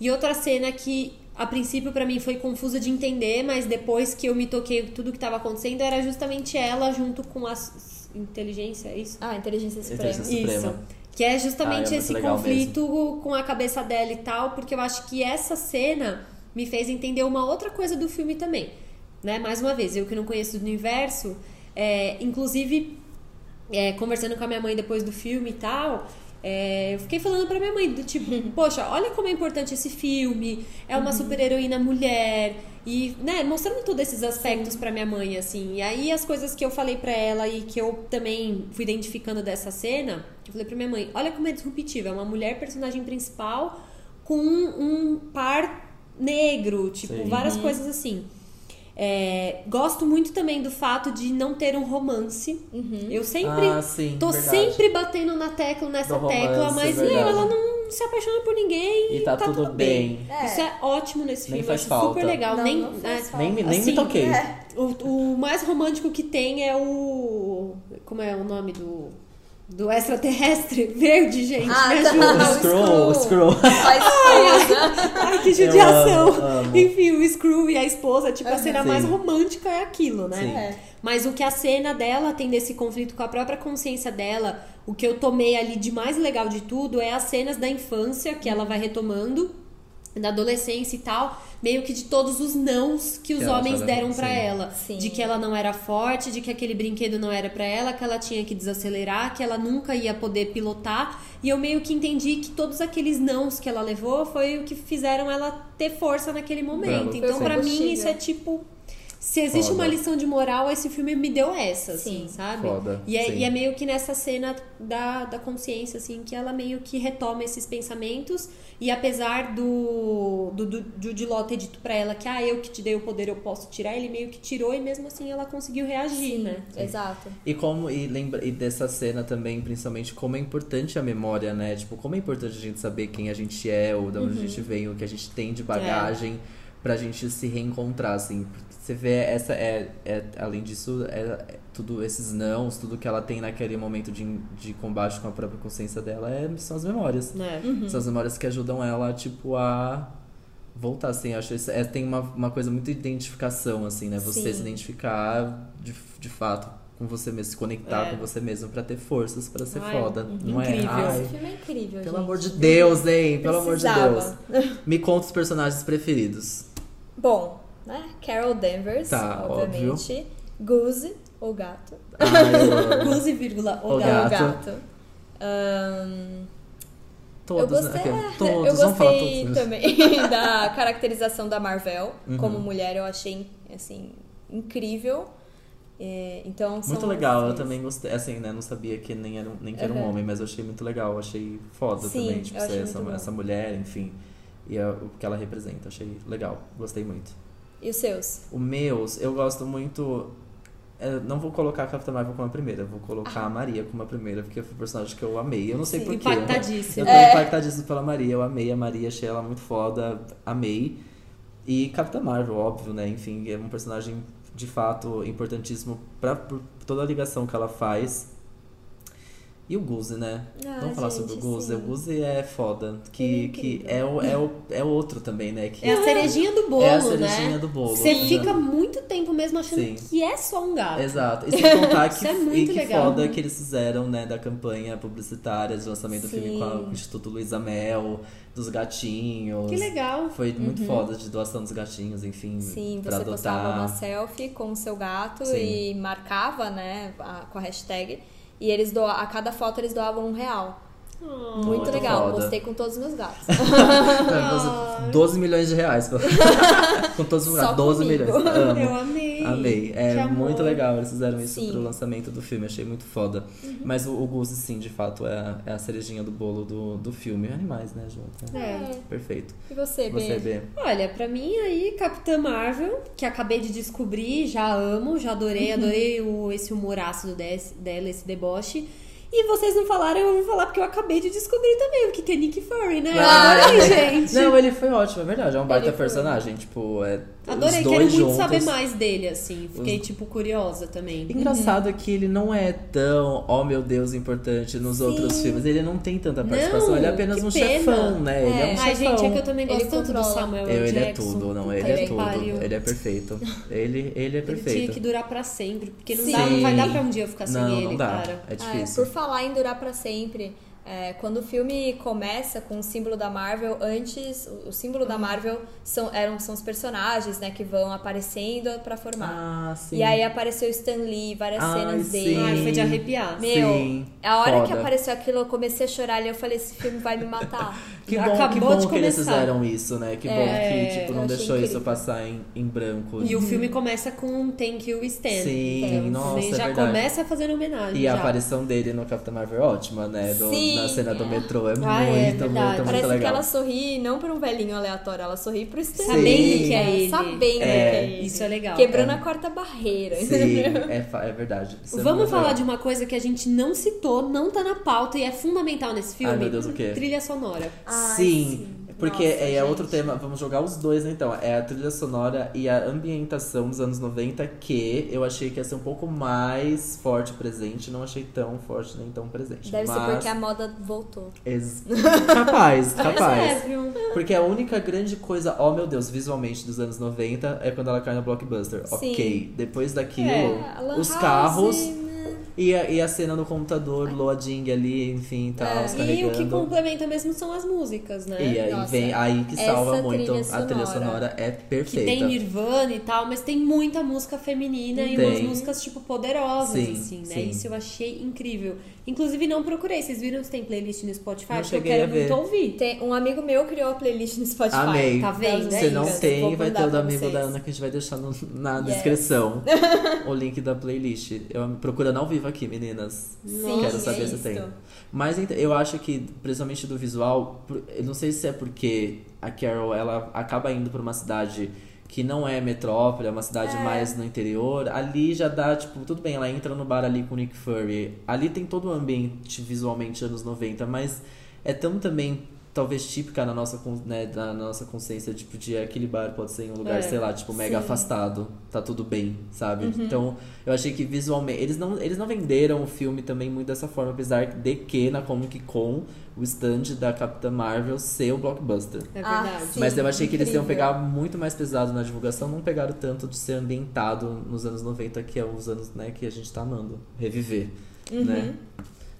E outra cena que a princípio pra mim foi confusa de entender, mas depois que eu me toquei tudo que estava acontecendo era justamente ela junto com a inteligência, é isso? Ah, Inteligência Suprema. Inteligência Suprema. Isso. Que é justamente Ah, é esse conflito com a cabeça dela e tal, porque eu acho que essa cena me fez entender uma outra coisa do filme também. Né? Mais uma vez, eu que não conheço do universo, é, inclusive é, conversando com a minha mãe depois do filme e tal, é, eu fiquei falando pra minha mãe, do tipo, poxa, olha como é importante esse filme, é uma super-heroína mulher, e, né, mostrando todos esses aspectos pra minha mãe, assim. E aí as coisas que eu falei pra ela e que eu também fui identificando dessa cena, eu falei pra minha mãe, olha como é disruptiva, é uma mulher personagem principal com um, um par negro, tipo, Sim. várias coisas assim. É, gosto muito também do fato de não ter um romance. Eu sempre Ah, sim, tô verdade. sempre batendo na tecla nessa romance, tecla, mas não, verdade. ela não se apaixona por ninguém E tá tudo bem. É. Isso é ótimo nesse Nem filme, faz acho falta. super legal. Não, nem, não faz é, falta. Nem, me- nem Assim, me toquei. é. o, o mais romântico que tem é o. Como é o nome do. Do extraterrestre [LAUGHS] verde, gente. Ah, me tá. ajuda. O Scroll, o Scroll. A [LAUGHS] esposa. Ai, que judiação. Eu amo, amo. Enfim, o Screw e a esposa, tipo, a Aham. cena Sim. mais romântica é aquilo, né? Sim. É. Mas o que a cena dela tem desse conflito com a própria consciência dela, o que eu tomei ali de mais legal de tudo é as cenas da infância que ela vai retomando, da adolescência e tal, meio que de todos os nãos que os Que homens deram pra sim. ela. Sim. De que ela não era forte, de que aquele brinquedo não era pra ela, que ela tinha que desacelerar, que ela nunca ia poder pilotar. E eu meio que entendi que todos aqueles nãos que ela levou foi o que fizeram ela ter força naquele momento. Bravo. Então, pra mim, isso é tipo. Se existe Foda. uma lição de moral, esse filme me deu essa, assim, Sim. sabe? Foda, E é, sim. e é meio que nessa cena da, da consciência, assim, que ela meio que retoma esses pensamentos. E apesar do, do, do, do Diló ter dito pra ela que, ah, eu que te dei o poder, eu posso tirar, ele meio que tirou e mesmo assim ela conseguiu reagir, né? Exato. E como e lembra e dessa cena também, principalmente como é importante a memória, né? Tipo, como é importante a gente saber quem a gente é, ou de onde a gente vem, o que a gente tem de bagagem pra gente se reencontrar, assim. Você vê essa é, é além disso, é, é tudo esses nãos, tudo que ela tem naquele momento de, de combate com a própria consciência dela é, são as memórias. né? São as memórias que ajudam ela, tipo, a voltar, assim. Acho isso é, tem uma, uma coisa muito de identificação, assim, né? Você Sim. se identificar de, de fato com você mesmo, se conectar É. com você mesmo pra ter forças pra ser Ai, foda. Não é? incrível. Ai, Esse filme é incrível, pelo gente. amor de Deus, hein? Pelo amor de. Deus. Me conta os personagens preferidos. Bom, né? Carol Danvers, Tá, obviamente. Goose, o gato. Ai, eu. [LAUGHS] Goose, vírgula, o O gato. Gato. Ahn, Todos, eu gostei, né? é, Todos, eu gostei todos. também [LAUGHS] da caracterização da Marvel Uhum. como mulher, eu achei assim incrível. É, então Muito legal, eu esses. também gostei. Assim, né? Não sabia que nem era, um- nem que era um Uhum. homem, mas eu achei muito legal. Achei foda Sim, também, tipo, ser essa, essa mulher, enfim. E a- o que ela representa. Achei legal. Gostei muito. E os seus? O meus, eu gosto muito. eu não vou colocar a Capitã Marvel como a primeira, vou colocar a Maria como a primeira, porque foi um personagem que eu amei. Eu não sei Sim. porquê. Impactadíssimo. Eu tô É. impactadíssimo pela Maria. Eu amei a Maria, achei ela muito foda, amei. E Capitã Marvel, óbvio, né? Enfim, é um personagem de fato importantíssimo pra, por toda a ligação que ela faz. E o Guzi, né? Ah, Vamos falar gente, sobre o Guzi. sim. O Guzi é foda. Que, é que é, o, é, o, é outro também, né? Que É a [LAUGHS] cerejinha do bolo, é a cerejinha né? do bolo. Você né? fica muito tempo mesmo achando Sim. que é só um gato. Exato. E sem contar que, Isso é e muito que legal. foda que eles fizeram, né, da campanha publicitária de lançamento do filme com, a- Sim. com o Instituto Luiza Mel, dos gatinhos. Que legal. Foi muito foda de doação dos gatinhos, enfim, Sim, pra você postava uma adotar. selfie com o seu gato Sim. e marcava, né, a- com a hashtag. E eles doa, a cada foto eles doavam um real. Muito Muito legal. foda. Postei com todos os meus gatos. [LAUGHS] [LAUGHS] 12 milhões de reais. pra- [LAUGHS] com todos os gatos. 12 comigo. milhões. Amo. Eu amei. Amei. É muito legal. Eles fizeram isso Sim. pro lançamento do filme. Achei muito foda. Mas o, o Guzi, sim, de fato, é a, é a cerejinha do bolo do, do filme. Animais, né, Jota? É. Perfeito. E você, Você, B? Olha, pra mim aí, Capitã Marvel, que acabei de descobrir, já amo, já adorei, adorei o, esse humor ácido des- dela, esse deboche. E vocês não falaram, eu vou falar porque eu acabei de descobrir também o que que é Nick Fury, né? Eu Ah. adorei, gente. Não, ele foi ótimo, é verdade. É um baita Ele foi. personagem. Tipo, é. Adorei, os quero muito juntos. saber mais dele, assim. Fiquei, tipo, curiosa também. Engraçado é que ele não é tão, oh meu Deus, importante nos Sim. outros filmes. Ele não tem tanta participação. Não, ele é apenas um pena. chefão, né? Ele é um Ai, chefão. gente, é que eu também Ele gosto tanto do controla. Samuel Eu, ele é Jackson. tudo, não, ele é que tudo. pariu. Ele é perfeito. Ele, ele é Ele tinha perfeito. que durar pra sempre, porque não, Sim. dá, não vai dar pra um dia eu ficar sem não, ele, não dá. cara. É É, difícil. por falar em durar pra sempre, é, quando o filme começa com o símbolo da Marvel, antes o, o símbolo da Marvel são, eram, são os personagens, né, que vão aparecendo pra formar. Ah, sim. E aí apareceu o Stan Lee, várias Ai, cenas sim. dele. Ai, foi de arrepiar. Meu, Sim, a hora que foda. apareceu aquilo, eu comecei a chorar e eu falei, esse filme vai me matar. [LAUGHS] Que bom, Acabou que, bom de que eles fizeram isso, né? Que bom É, que tipo, não deixou isso incrível. passar em, em branco. E o filme começa com um Thank You Stan. Sim, então, nossa, você é já verdade. começa fazendo homenagem. E a já. aparição dele no Capitão Marvel é ótima, né? Do- Sim, na cena do é. metrô. É Ah, é muito, verdade. muito, muito Parece que legal. ela sorri não pra um velhinho aleatório, ela sorri pro Stan Sabendo Lee. que é ele. Sabendo que É. é ele. Isso é legal. Quebrando É. a quarta barreira. Sim, é, é verdade. Isso é Vamos muito falar legal. de uma coisa que a gente não citou, não tá na pauta e é fundamental nesse filme. Ai, meu Deus, o quê? Trilha sonora. Ai, sim, sim. Porque Nossa, é, outro tema. Vamos jogar os dois então. É a trilha sonora e a ambientação dos anos 90, que eu achei que ia ser um pouco mais forte presente. Não achei tão forte nem tão presente. Deve Mas... ser porque a moda voltou. Ex- [LAUGHS] Capaz, é, capaz. viu? Porque a única grande coisa, oh meu Deus, visualmente dos anos 90 é quando ela cai no blockbuster. Sim. Ok, depois daquilo, É, os carros né? E a, e a cena no computador, loading ali, enfim, tal, É, E o que complementa mesmo são as músicas, né? E aí Nossa, vem aí que essa salva muito trilha a trilha sonora. é Que perfeita. tem Nirvana e tal, mas tem muita música feminina e umas Tem. músicas, tipo, poderosas, Sim, assim, né? sim. Isso eu achei incrível. Inclusive, não procurei. Vocês viram se tem playlist no Spotify? Não Porque eu quero a ver. muito ouvir. Tem, um amigo meu criou a playlist no Spotify. Amei. Tá vendo? É Se não isso. tem, Vou vai ter o do amigo vocês. da Ana que a gente vai deixar no- na Yes. descrição. [LAUGHS] o link da playlist. Eu procurando ao vivo aqui, meninas. Sim, Quero saber é se isso. tem. Mas eu acho que, principalmente do visual, eu não sei se é porque a Carol ela acaba indo pra uma cidade que não é metrópole, é uma cidade É. mais no interior. Ali já dá, tipo, tudo bem, ela entra no bar ali com o Nick Fury. Ali tem todo o ambiente visualmente anos 90, mas é tão também talvez típica na nossa, né, na nossa consciência, tipo, de aquele bar pode ser em um lugar, É, sei lá, tipo, mega sim. afastado, tá tudo bem, sabe? Então, eu achei que visualmente, eles não, eles não venderam o filme também muito dessa forma, apesar de que na Comic Con o stand da Capitã Marvel ser o blockbuster. É Ah, verdade. sim. Mas eu achei que eles iam incrível. pegar muito mais pesado na divulgação, não pegaram tanto de ser ambientado nos anos 90, que é os anos né, que a gente tá amando reviver, Uhum. né?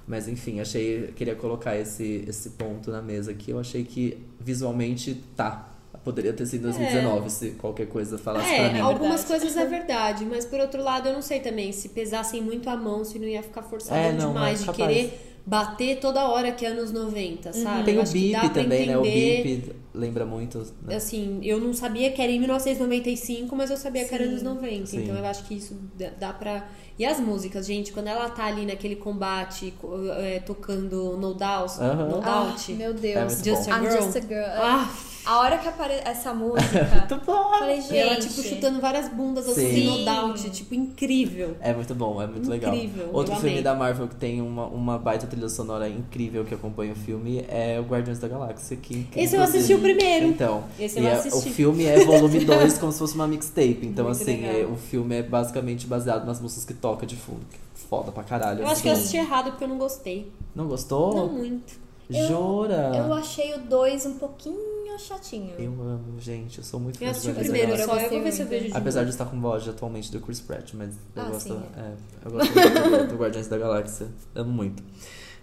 Mas enfim, achei, queria colocar esse, esse ponto na mesa aqui. Eu achei que visualmente tá. Poderia ter sido em 2019 se qualquer coisa falasse pra É, mim. algumas coisas é verdade, mas por outro lado eu não sei também se pesassem muito a mão, se não ia ficar forçado É, não, demais de capaz. querer bater toda hora que é anos 90, sabe? Tem Eu o acho que dá Bip pra também, né? O entender- Bip lembra muito. Né? Assim, eu não sabia que era em 1995, mas eu sabia que era Sim. anos 90. Sim. Então eu acho que isso dá- dá pra. E as músicas, gente, quando ela tá ali naquele combate co- é, tocando No Doubt, Aham. no Ah, Doubt. meu É Deus. muito Just bom. a I'm Girl. just a girl. Ah, A hora que aparece essa música, [LAUGHS] Muito bom! falei, gente. E ela, tipo, chutando várias bundas assim, Sim. no doubt, tipo, incrível. É muito bom, é muito legal. Incrível, Outro filme amei. da Marvel que tem uma, uma baita trilha sonora incrível que acompanha o filme é o Guardiões da Galáxia. Que, que Esse eu assisti o primeiro. Então, Esse e eu é- assisti. o filme é volume [LAUGHS] 2, como se fosse uma mixtape. Então, Muito assim, é- o filme é basicamente baseado nas músicas que toca de fundo. Foda pra caralho. Eu acho que eu assim. assisti errado porque eu não gostei. Não gostou? Não muito. Eu- Jura? Eu achei o 2 um pouquinho chatinho. Eu amo, gente. Eu sou muito fã Eu de assisti o primeiro só, eu vou ver se eu vejo de Apesar de estar com voz atualmente do Chris Pratt, mas eu Ah, gosto, sim, é, eu gosto muito do, do Guardiões da Galáxia. Amo muito.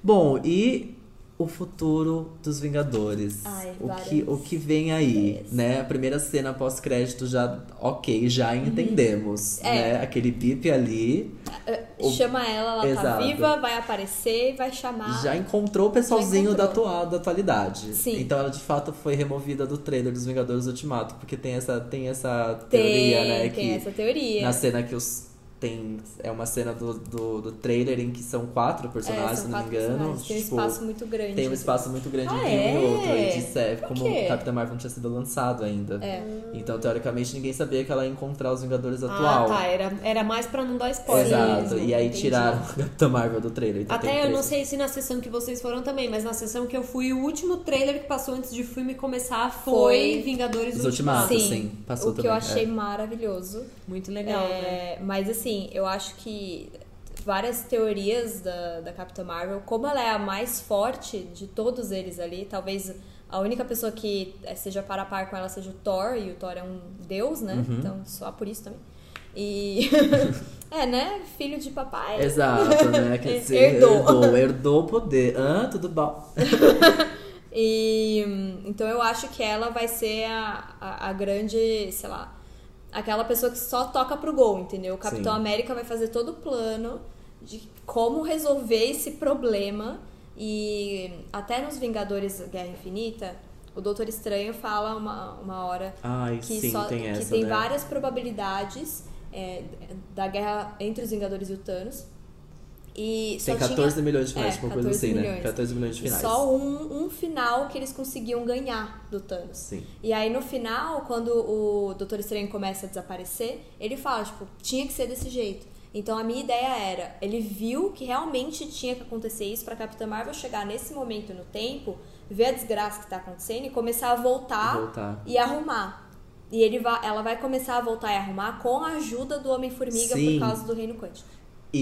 Bom, e o futuro dos Vingadores? Ai, o, que, o que vem aí, ideias. né? A primeira cena pós-crédito já, ok, já entendemos, É. né? Aquele bip ali, o- Chama ela, ela tá Exato. viva, vai aparecer e vai chamar. já encontrou o pessoalzinho Já da, encontrou. atua- da atualidade. Sim. Então ela de fato foi removida do trailer dos Vingadores Ultimato, porque tem essa, tem essa tem, teoria, né? tem que essa teoria. na cena que os tem é uma cena do, do, do trailer em que são quatro É, personagens, são se não me engano. personagens, Tem um tipo, espaço muito grande. tem um espaço muito grande Ah, entre um e é? outro. E disse, é, como quê? Capitã Marvel não tinha sido lançado ainda. É. Então, teoricamente, ninguém sabia que ela ia encontrar os Vingadores Ah, atual. tá. Era, era mais pra não dar spoiler. Exato. mesmo. E aí Entendi. tiraram a Capitã Marvel do trailer. Então Até eu não sei se na sessão que vocês foram também, mas na sessão que eu fui, o último trailer que passou antes de filme começar foi, Foi Vingadores Os Ultimato. Ultimatos. Sim, sim, passou o que também, eu achei é. maravilhoso. Muito legal, né? É, Mas assim, eu acho que várias teorias da, da Capitã Marvel, como ela é a mais forte de todos eles ali, talvez a única pessoa que eh, seja para a par com ela seja o Thor, e o Thor é um deus, né? Uhum. Então, só por isso também. E. [LAUGHS] é, né? Filho de papai. Exato, né? [LAUGHS] Quer dizer, Herdou. herdou, herdou o poder. Ah, tudo bom. [LAUGHS] E então eu acho que ela vai ser a, a, a grande, sei lá, aquela pessoa que só toca pro gol, entendeu? O Capitão Sim. América vai fazer todo o plano de como resolver esse problema. E até nos Vingadores Guerra Infinita, o Doutor Estranho fala uma, uma hora Ai, que, sim, só, tem que essa, tem né? várias probabilidades é, da guerra entre os Vingadores e o Thanos. E Tem 14 tinha, milhões de finais, é, tipo uma coisa 14 assim, né? milhões. 14 milhões de e finais. só um, um final que eles conseguiam ganhar do Thanos. Sim. E aí no final, quando o Doutor Estranho começa a desaparecer, ele fala, tipo, tinha que ser desse jeito. Então a minha ideia era, ele viu que realmente tinha que acontecer isso pra Capitã Marvel chegar nesse momento no tempo, ver a desgraça que tá acontecendo e começar a voltar, Voltar. e arrumar. E ele vai, ela vai começar a voltar e arrumar com a ajuda do Homem-Formiga por causa do Reino Quântico.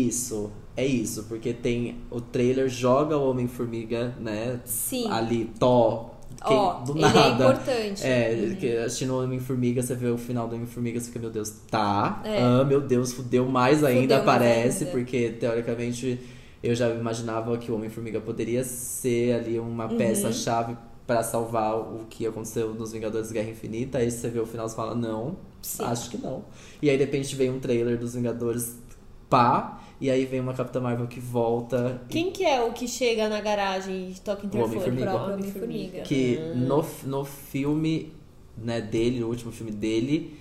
Isso, é isso, porque tem o trailer joga o Homem-Formiga, né? Sim. Ali, tó. quem- Ó, do ele nada. é importante. É, que assistindo o Homem-Formiga, você vê o final do Homem-Formiga, você fica, meu Deus, tá. É. Ah, meu Deus, fudeu mais ainda, mais parece, ainda. porque teoricamente eu já imaginava que o Homem-Formiga poderia ser ali uma Uhum. peça-chave pra salvar o que aconteceu nos Vingadores Guerra Infinita. Aí você vê o final e fala, não, Sim. acho que não. E aí de repente vem um trailer dos Vingadores pá, e aí vem uma Capitã Marvel que volta. e Quem que é o que chega na garagem e toca interfone? O Homem-Formiga. Homem-Formiga. Que Ah. no, no filme né, dele, no último filme dele,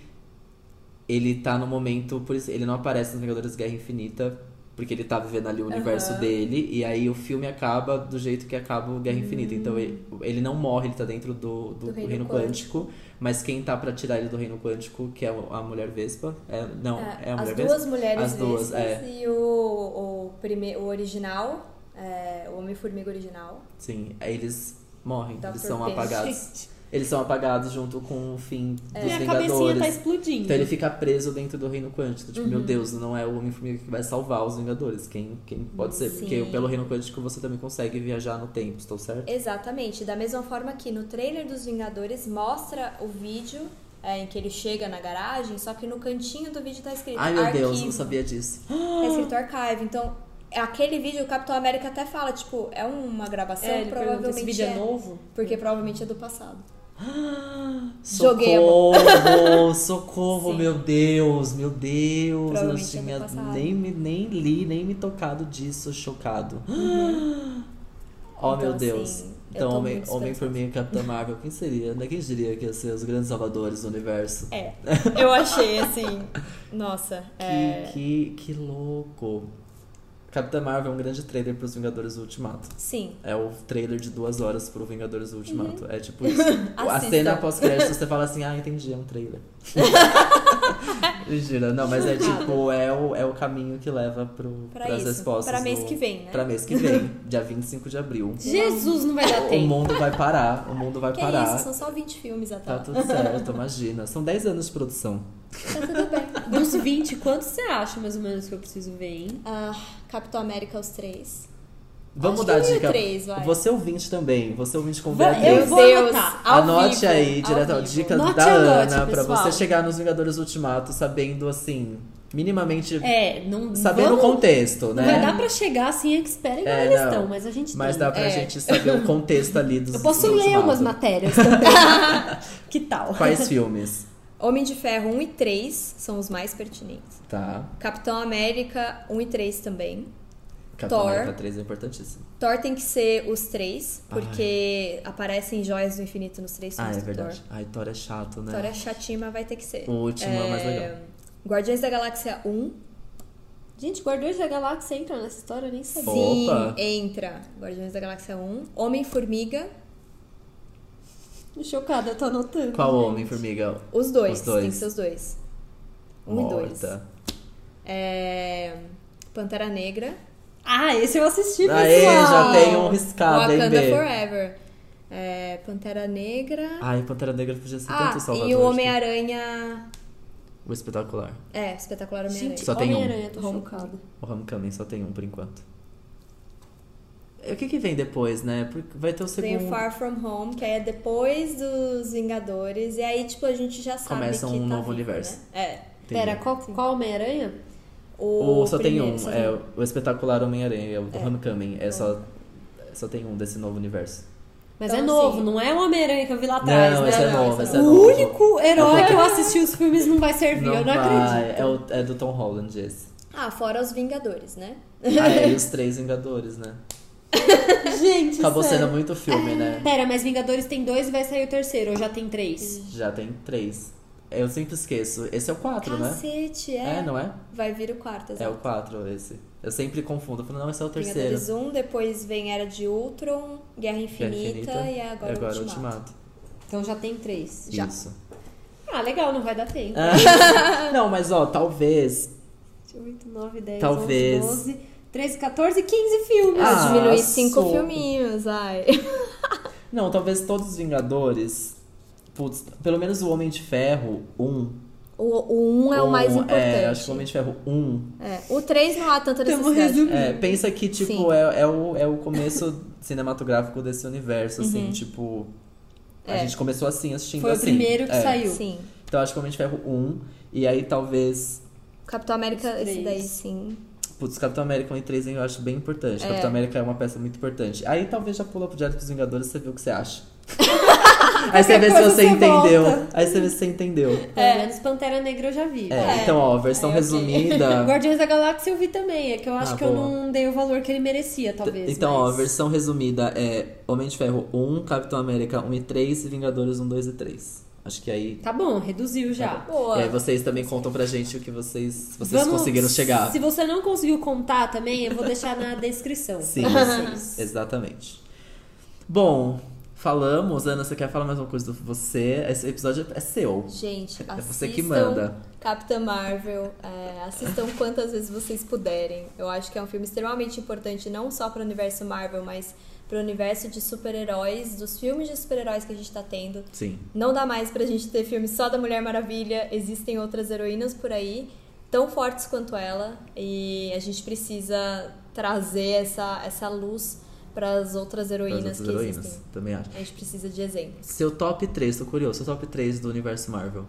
ele tá no momento. Por isso, ele não aparece nos Vingadores Guerra Infinita, porque ele tá vivendo ali o universo Aham. dele, e aí o filme acaba do jeito que acaba o Guerra Infinita. Então Hum. ele, ele não morre, ele tá dentro do, do, Do Reino Reino Quântico, mas quem tá pra tirar ele do Reino Quântico, que é a mulher Vespa. É, não, é, a as mulher duas Vespa? mulheres As duas, é. e o, o, prime, o original, é, o Homem-Formiga original. Sim, eles morrem, eles Dr. são Payne. apagados. [LAUGHS] Eles são apagados junto com o fim dos Minha Vingadores. cabecinha tá explodindo. Então ele fica preso dentro do reino quântico. Tipo, Uhum. meu Deus, não é o Homem-Formiga que vai salvar os Vingadores. Quem, quem pode ser? Porque Sim. pelo reino quântico você também consegue viajar no tempo, estou certo? Exatamente. Da mesma forma que no trailer dos Vingadores mostra o vídeo é, em que ele chega na garagem, só que no cantinho do vídeo tá escrito Ai, meu arquivo. Deus, não sabia disso. Tá escrito archive. Então, é aquele vídeo o Capitão América até fala, tipo, é uma gravação, É, provavelmente esse vídeo é é. novo? Porque provavelmente é do passado. Socorro, Joguei [LAUGHS] socorro, Sim. meu Deus, meu Deus. Eu é tinha nem, nem li, nem me tocado disso, chocado. Oh, Então, meu Deus. assim, então, Homem, Homem. Formiga e Capitã Marvel, quem seria? né? Quem diria que ia ser os grandes salvadores do universo? É. Eu achei assim. Nossa. [LAUGHS] é, Que, que, que louco. Capitã Marvel é um grande trailer pros Vingadores do Ultimato. Sim. É o trailer de duas horas pro Vingadores do Uhum. Ultimato. É tipo isso. [LAUGHS] a cena pós-crédito, você fala assim, ah, entendi, é um trailer. [LAUGHS] Mentira, não, mas é tipo, é o, é o caminho que leva pro, Pra pras isso. respostas. Pra mês do- que vem, né? Pra mês que vem, dia 25 de abril. Jesus, não vai dar O tempo. mundo vai parar, o mundo vai Que parar. isso, são só 20 filmes até. Tá tudo certo, imagina. São 10 anos de produção. Tá tudo bem. Dos 20, quantos você acha mais ou menos que eu preciso ver, hein? Ah, Capitão América, os três. Vamos Acho dar que dica. três, vai. Você ouvinte também, você ouvinte com VHS. eu Deus, anotar. Anote vivo, aí, ao direto, dica Note da anote, Ana, pra pessoal. você chegar nos Vingadores Ultimato sabendo, assim, minimamente, É, não. sabendo vamos, o contexto, Não né? vai dar pra chegar assim, expert igual É, eles não. estão, mas a gente Mas tem. dá pra É. gente saber o contexto ali dos Eu posso ler Ultimato. umas matérias [LAUGHS] também. [LAUGHS] que tal? Quais filmes? Homem de Ferro 1 e 3 são os mais pertinentes. Tá. Capitão América 1 e 3 também. Capitão Thor. América 3 é importantíssimo. Thor tem que ser os três, porque aparecem joias do infinito nos três Ah, filmes é do verdade. Ai, Thor é chato, Thor. né? Thor é chatinho, mas vai ter que ser. O último é o mais legal. Guardiões da Galáxia 1. Gente, Guardiões da Galáxia entra nessa história, eu nem sabia. Sim, Opa. entra. Guardiões da Galáxia 1. Homem-Formiga. Chocada, eu tô anotando. Qual gente. Homem-Formiga? Os dois. Os dois. Tem que ser os dois. Um e dois. Morta. É... Pantera Negra. Ah, esse eu assisti, pessoal. Aê, já tem um riscado, hein, Wakanda? Forever. É... Pantera Negra. Ai, Pantera Negra podia ser Ah, tanto Salvador. e o Homem-Aranha. O espetacular. É, espetacular Homem-Aranha. Só tem um. Homem-Aranha, tô Home- chocada. O Homecoming só tem um por enquanto. O que que vem depois, né? Porque vai ter o Tem segundo. o Far From Home, que aí é depois dos Vingadores. E aí, tipo, a gente já sabe Começa que um tá novo vindo, universo. Né? É. Entendi. Pera, qual, qual Homem-Aranha? O O, só tem primeiro, um, só é tem o espetacular Homem-Aranha, é o do É. Homecoming. É só, só tem um desse novo universo. Mas Então, é novo, assim- não é o Homem-Aranha que eu vi lá atrás, não, né? esse é não, novo, esse é é O novo. único herói que eu assisti os filmes não vai servir, eu não vai, acredito. É, o, é do Tom Holland esse. Ah, fora os Vingadores, né? Ah, é, e [LAUGHS] os três Vingadores, né? [LAUGHS] Gente, Acabou sério. sendo muito filme, né? Pera, mas Vingadores tem dois e vai sair o terceiro, ou já tem três? Já tem três. Eu sempre esqueço. Esse é o quatro, né? Cacete, é. É, não é? Vai vir o quarto, É o exato. 4 esse. Eu sempre confundo. Eu falo, não, esse é o terceiro. Vingadores 1, depois vem Era de Ultron, Guerra Infinita, Guerra Infinita, e agora, agora Ultimato. Ultimato. Então já tem três. Já. Isso. Ah, legal, não vai dar tempo. Ah, [LAUGHS] não, mas ó, talvez. 8, 9, 10, Talvez. 11, 12, 13, 14, 15 filmes. Ah, diminuir cinco sou- filminhos, ai. [LAUGHS] Não, talvez todos os Vingadores. Putz, pelo menos o Homem de Ferro 1. O, o 1 é o mais um, importante. É, acho que o Homem de Ferro 1. É, O 3 não há tanta necessidade. resumindo. É, pensa que, tipo, é, é, o, é o começo [LAUGHS] cinematográfico desse universo, assim, tipo. A Uhum. É. gente começou assim, assistindo Foi o assim. primeiro que É. saiu. Sim. Então acho que o Homem de Ferro 1. E aí talvez. Capitão América, esse daí sim. Putz, Capitão América 1 e 3 eu acho bem importante. É. Capitão América é uma peça muito importante. Aí talvez já pula pro Diário dos Vingadores e você vê o que você acha. [LAUGHS] Aí você vê se você entendeu. volta. Aí você vê se você entendeu. Pelo menos Pantera Negra eu já vi. É, então, ó, versão É, resumida. [LAUGHS] Guardiões da Galáxia eu vi também, é que eu acho Ah, que eu boa. não dei o valor que ele merecia, talvez. Então, ó, mas- versão resumida é Homem de Ferro 1, Capitão América 1 e 3 e Vingadores 1, 2 e 3. Acho que aí. Tá bom, reduziu já. Boa. E aí vocês também contam pra gente o que vocês, vocês Vamos- conseguiram chegar. Se você não conseguiu contar também, eu vou deixar na descrição. Sim, pra vocês. exatamente. Bom, falamos. Ana, você quer falar mais uma coisa do você? Esse episódio é seu. Gente, É assistam você que manda. Capitã Marvel, é, assistam quantas vezes vocês puderem. Eu acho que é um filme extremamente importante, não só para o universo Marvel, mas para o universo de super-heróis, dos filmes de super-heróis que a gente tá tendo. Sim. Não dá mais pra gente ter filme só da Mulher Maravilha, existem outras heroínas por aí, tão fortes quanto ela, e a gente precisa trazer essa, essa luz para as outras heroínas outras que heroínas. existem. Também acho. A gente precisa de exemplos. Seu top 3, tô curioso. Seu top 3 do universo Marvel.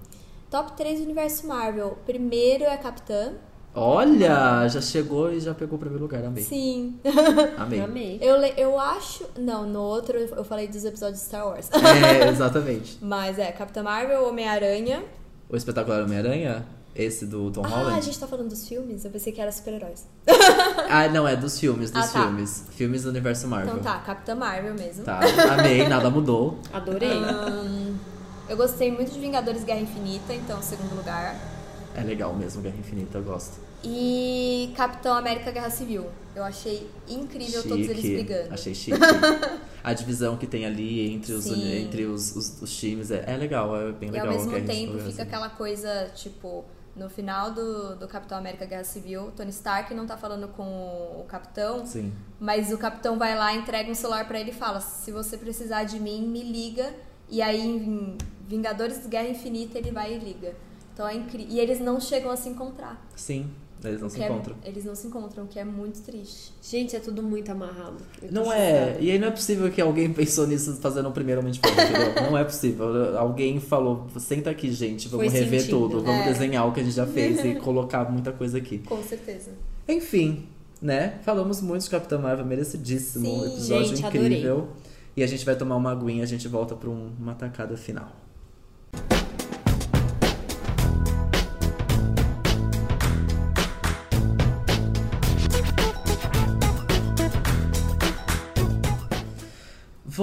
Top 3 do universo Marvel. Primeiro é Capitã. Olha, já chegou e já pegou o primeiro lugar. Amei. Sim. Amei. [LAUGHS] Amei. Eu, le- eu acho. Não, no outro eu falei dos episódios de Star Wars. É, [LAUGHS] exatamente. Mas é, Capitã Marvel, Homem-Aranha. O espetacular Homem-Aranha, esse do Tom Ah, a Holland. gente tá falando dos filmes? Eu pensei que era super-heróis. [LAUGHS] Ah, não, é dos filmes, dos Ah, tá. filmes. Filmes do universo Marvel. Então tá, Capitã Marvel mesmo. Tá, amei, nada mudou. Adorei. Ahn, eu gostei muito de Vingadores Guerra Infinita, então, segundo lugar. É legal mesmo, Guerra Infinita, eu gosto. E Capitão América Guerra Civil. Eu achei incrível todos eles brigando. Achei chique. a divisão que tem ali entre os, Sim. entre os, os, os times é, é legal, é bem E legal. ao mesmo Guerra tempo fica aquela coisa, tipo, no final do, do Capitão América Guerra Civil, Tony Stark não tá falando com o Capitão, Sim. mas o Capitão vai lá, entrega um celular pra ele e fala: se você precisar de mim, me liga. E aí em Vingadores Guerra Infinita ele vai e liga. Então é incrível. E eles não chegam a se encontrar. Sim, eles não se é- encontram. eles não se encontram, o que é muito triste. Gente, é tudo muito amarrado. Não é. chocada. E aí não é possível que alguém [LAUGHS] pensou nisso fazendo um primeiro Homem de Ferro, entendeu? Não é possível. Alguém falou, senta aqui, gente, vamos Foi rever sentido. tudo, vamos É. desenhar o que a gente já fez e [LAUGHS] colocar muita coisa aqui. Com certeza. Enfim, né? Falamos muito de Capitã Marvel, merecidíssimo. Sim, episódio gente, adorei. incrível. E a gente vai tomar uma aguinha, a gente volta pra um- uma tacada final.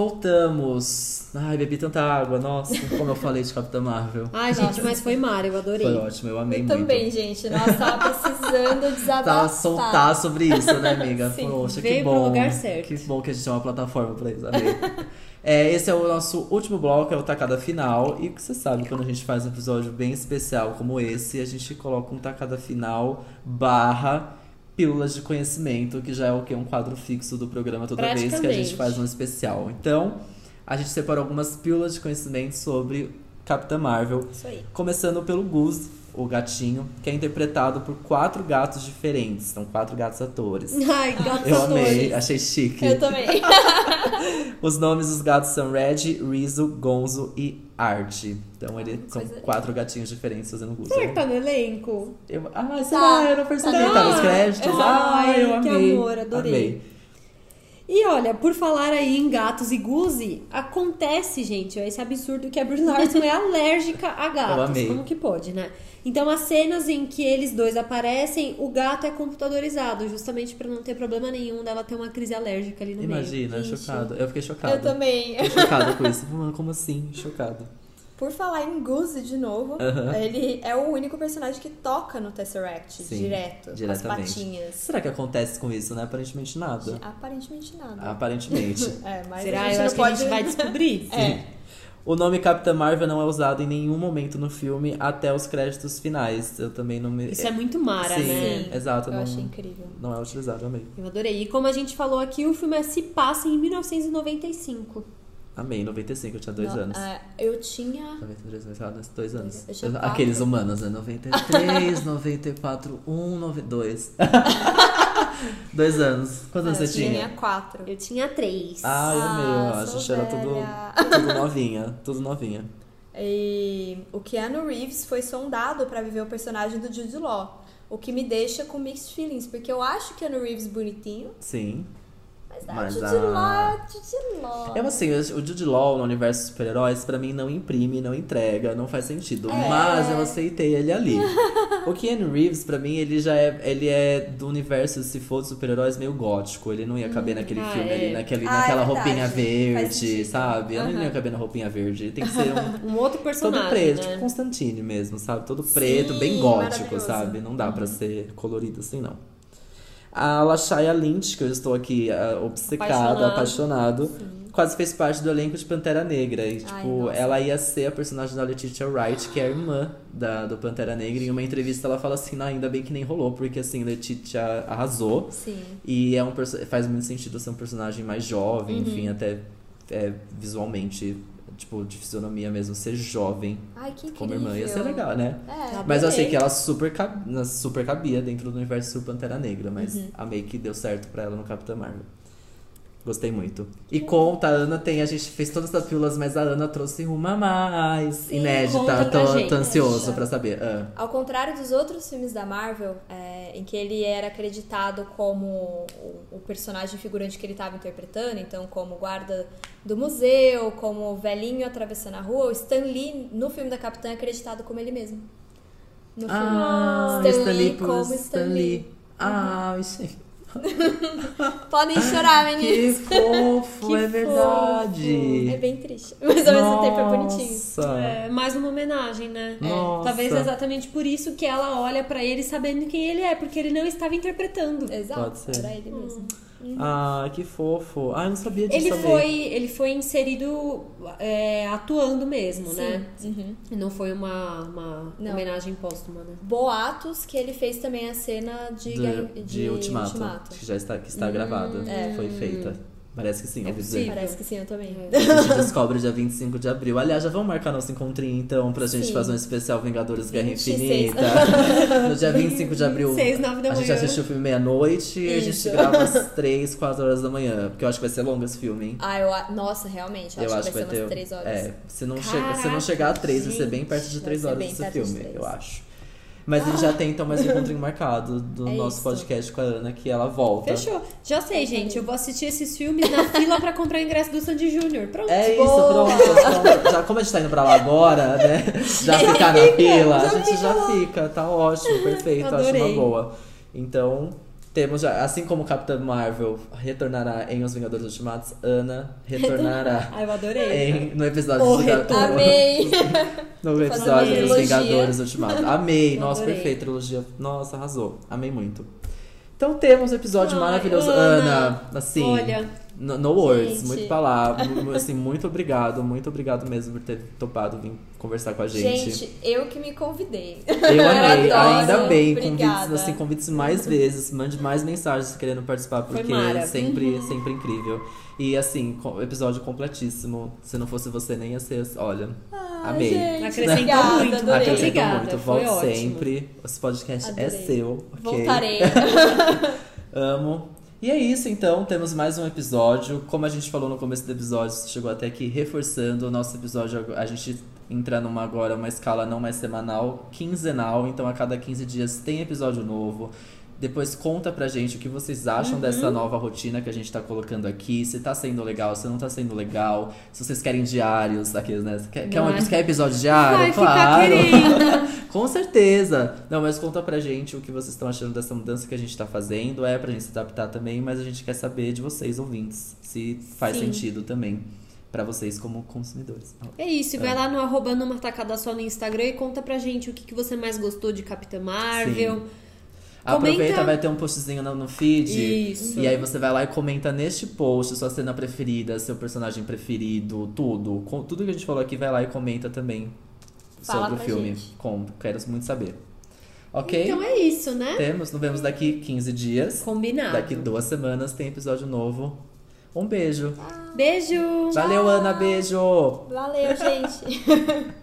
Voltamos. Ai, bebi tanta água. Nossa, como eu falei de Capitã Marvel. Ai, gente, mas foi Mara, eu adorei. Foi ótimo, eu amei Eu muito. também, gente. Nossa, tava precisando [LAUGHS] desabafar. Tava soltar sobre isso, né, amiga? Sim, Poxa, que veio pro bom. lugar certo. Que bom que a gente tem uma plataforma pra isso, amei. [LAUGHS] É, esse é o nosso último bloco, é o tacada final. E você sabe, quando a gente faz um episódio bem especial como esse, a gente coloca um tacada final barra pílulas de conhecimento, que já é o que? Um quadro fixo do programa toda vez que a gente faz um especial. Então, a gente separou algumas pílulas de conhecimento sobre Capitã Marvel. Isso aí. Começando pelo Gus, o gatinho, que é interpretado por quatro gatos diferentes. São quatro gatos atores. Ai, gatos Eu amei, achei chique. Eu também. [LAUGHS] Os nomes dos gatos são Red, Rizzo, Gonzo e Art. Então eles Ah, são coisa quatro gatinhos diferentes fazendo Gus. Será que tá no elenco? Eu, ah, sei Tá. lá, eu não percebi. Tá. Tá nos créditos. Ai, Ai, eu que amei. amor, adorei. Amei. E olha, por falar aí em gatos e guzi, acontece, gente, ó, esse absurdo que a Brie Larson é alérgica a gatos. Eu amei. Como que pode, né? Então, as cenas em que eles dois aparecem, o gato é computadorizado, justamente pra não ter problema nenhum dela ter uma crise alérgica ali no Imagina, Gente. chocado. Eu fiquei chocado. Eu também. Fiquei chocado com isso. Mano, como assim? Chocado. Por falar em Goose de novo, ele é o único personagem que toca no Tesseract Sim, direto, com as patinhas. Será que acontece com isso, né? Aparentemente nada. Aparentemente nada. Aparentemente. [LAUGHS] É, mas Será? a gente Eu não acho pode... que a gente vai descobrir. É. O nome Capitã Marvel não é usado em nenhum momento no filme até os créditos finais. Eu também não me. Isso é muito Mara, Sim, né? Sim, exato. Eu não, achei incrível. não é utilizado, amei. Eu adorei. E como a gente falou aqui, o filme se passa em 1995. Amei, 95, eu tinha dois Não, anos. é, eu tinha. 93, 94, dois anos. Eu tinha quatro. Aqueles humanos, né? 93, 94, 1, 92. dois anos. Quantos anos eu você tinha? quatro. Eu tinha três. Ah, eu amei, eu Ah, A gente era tudo, velha. tudo novinha. Tudo novinha. E o Keanu Reeves foi sondado pra viver o personagem do Jude Law. O que me deixa com mixed feelings, porque eu acho o Keanu Reeves bonitinho, Sim. Mas, ah, Mas Jude a- Law, Jude Law. Eu assim, o Jude Law no universo super-heróis, pra mim, não imprime, não entrega, não faz sentido. É. Mas eu aceitei ele ali. [LAUGHS] o Keanu Reeves, pra mim, ele já é. Ele é do universo, se for de super-heróis, meio gótico. Ele não ia caber naquele ah, filme é. ali, naquele, Ah, é naquela verdade. roupinha verde, sabe? Ele não ia caber na roupinha verde. Ele tem que ser um. [LAUGHS] Um outro personagem, Todo preto, né? tipo Constantine mesmo, sabe? Todo preto, Sim, bem gótico, sabe? Não dá pra ser colorido assim, não. A Lashaya Lynch, que eu estou aqui ah, obcecado, Apaixonado. apaixonado, quase fez parte do elenco de Pantera Negra. E, tipo, Ai, ela ia ser a personagem da Letitia Wright, que é a irmã da, do Pantera Negra. Em uma entrevista ela fala assim, "Não, ainda bem que nem rolou, porque assim, Letitia arrasou. Sim. E é um faz muito sentido ser um personagem mais jovem, Uhum. enfim, até é, visualmente, tipo, de fisionomia mesmo, ser jovem Ai, que incrível. como irmã. Ia ser legal, né? É. Tá Mas eu achei que ela super, cab- na- super cabia dentro do universo Pantera Negra, mas Uhum. amei que deu certo pra ela no Capitã Marvel. Gostei muito. E conta, a Ana tem, a gente fez todas as pílulas, mas a Ana trouxe uma a mais Sim, inédita. conta pra Tô, gente. tô ansioso pra saber. Ah, Ao contrário dos outros filmes da Marvel, é, em que ele era acreditado como o, personagem figurante que ele estava interpretando, então como guarda do museu, como o velhinho atravessando a rua, o Stan Lee, no filme da Capitã, é acreditado como ele mesmo. No ah filme. Stan Lee como Stan Stan Lee. Lee. Ah, gente. [LAUGHS] Podem chorar, Que meninos. fofo, [LAUGHS] Que é verdade. É bem triste. [LAUGHS] Mas ao mesmo tempo é bonitinho. Nossa. É mais uma homenagem, né? Nossa. Talvez exatamente por isso que ela olha pra ele sabendo quem ele é, porque ele não estava interpretando. Exato, Pode ser. era ele mesmo. Ah, que fofo. Ah, eu não sabia disso Ele também. foi, ele foi inserido é, atuando mesmo, né? Uhum. Não foi uma, uma Não. homenagem póstuma, né? Boatos que ele fez também a cena de, Do- Guerra- de, Ultimato, que já está, que está gravada. é. Foi feita. Parece que sim, É ouvi dizer. Parece que sim, eu também. A gente [LAUGHS] descobre dia 25 de abril. Aliás, já vamos marcar nosso encontrinho então pra gente Sim. fazer um especial Vingadores Guerra 26. Infinita. [LAUGHS] no dia 25 de abril. 6, 9 da a gente manhã. assistiu o filme meia-noite e a gente grava às [LAUGHS] 3, 4 horas da manhã. Porque eu acho que vai ser longo esse filme, hein? Ah, eu, a- nossa, realmente. eu acho, acho que vai ser umas 3 horas. É, se não, chega, se não Caraca, chegar a 3, vai ser bem gente. perto de Vai 3 ser horas esse filme, eu acho. Mas gente já tem então mais um encontrinho marcado do [LAUGHS] É nosso isso. podcast com a Ana, que ela volta. Fechou. Já sei, gente. Eu vou assistir esses filmes na fila pra comprar o ingresso do Sandy Júnior. Pronto. É isso, Boa! pronto. Já, como a gente tá indo pra lá agora, né? [LAUGHS] Já ficar na fila, a gente já fica. Tá ótimo, perfeito, acho Adorei. uma boa. Então, temos já, assim como Capitã Marvel retornará em Os Vingadores Ultimatos, Ana retornará [LAUGHS] Ah, eu adorei. em, no episódio O dos retorno. Amei! [LAUGHS] No episódio dos. Vingadores Ultimatos. Amei, nossa, Adorei. perfeito, trilogia. Nossa, arrasou. Amei muito. Então temos um episódio Ai, maravilhoso. Ana, Ana, assim. olha. No, no words, Gente. muito palavra. mu- assim, muito obrigado, muito obrigado mesmo por ter topado vir conversar com a gente. Gente, eu que me convidei. eu [LAUGHS] amei, adoro. ainda bem. Obrigada. Convites, assim, convites mais vezes. Mande mais mensagens querendo participar, porque é sempre, sempre incrível. E assim, episódio completíssimo. Se não fosse você, nem ia ser. Olha, amei. gente, Acrescentou obrigada, muito. adorei. Acrescentou Obrigada, muito. Volte sempre. Esse podcast é Adorei. seu. ok? Voltarei. [LAUGHS] [LAUGHS] Amo. E é isso, então. Temos mais um episódio. Como a gente falou no começo do episódio, chegou até aqui reforçando o nosso episódio. A gente entra numa agora uma escala não mais semanal, quinzenal. Então, a cada 15 dias tem episódio novo. Depois conta pra gente o que vocês acham dessa nova rotina que a gente tá colocando aqui. Se tá sendo legal, se não tá sendo legal. Se vocês querem diários, aqueles, né? Quer, quer, um, quer episódio diário? Vai claro. [LAUGHS] Com certeza. Não, mas conta pra gente o que vocês estão achando dessa mudança que a gente tá fazendo. É pra gente se adaptar também, mas a gente quer saber de vocês, ouvintes, se faz Sim. sentido também pra vocês como consumidores. É isso, e vai lá no arroba numa tacada só no Instagram e conta pra gente o que, que você mais gostou de Capitã Marvel. Sim. Aproveita, Comenta- vai ter um postzinho no, no feed. Isso. E aí você vai lá e comenta neste post sua cena preferida, seu personagem preferido, tudo. Com, tudo que a gente falou aqui, vai lá e comenta também Fala sobre o filme. gente. Com, quero muito saber. Ok? Então é isso, né? Temos, nos vemos daqui 15 dias. Combinado. Daqui duas semanas tem episódio novo. Um beijo. Beijo! Valeu, Ana. Beijo. Valeu, gente. [LAUGHS]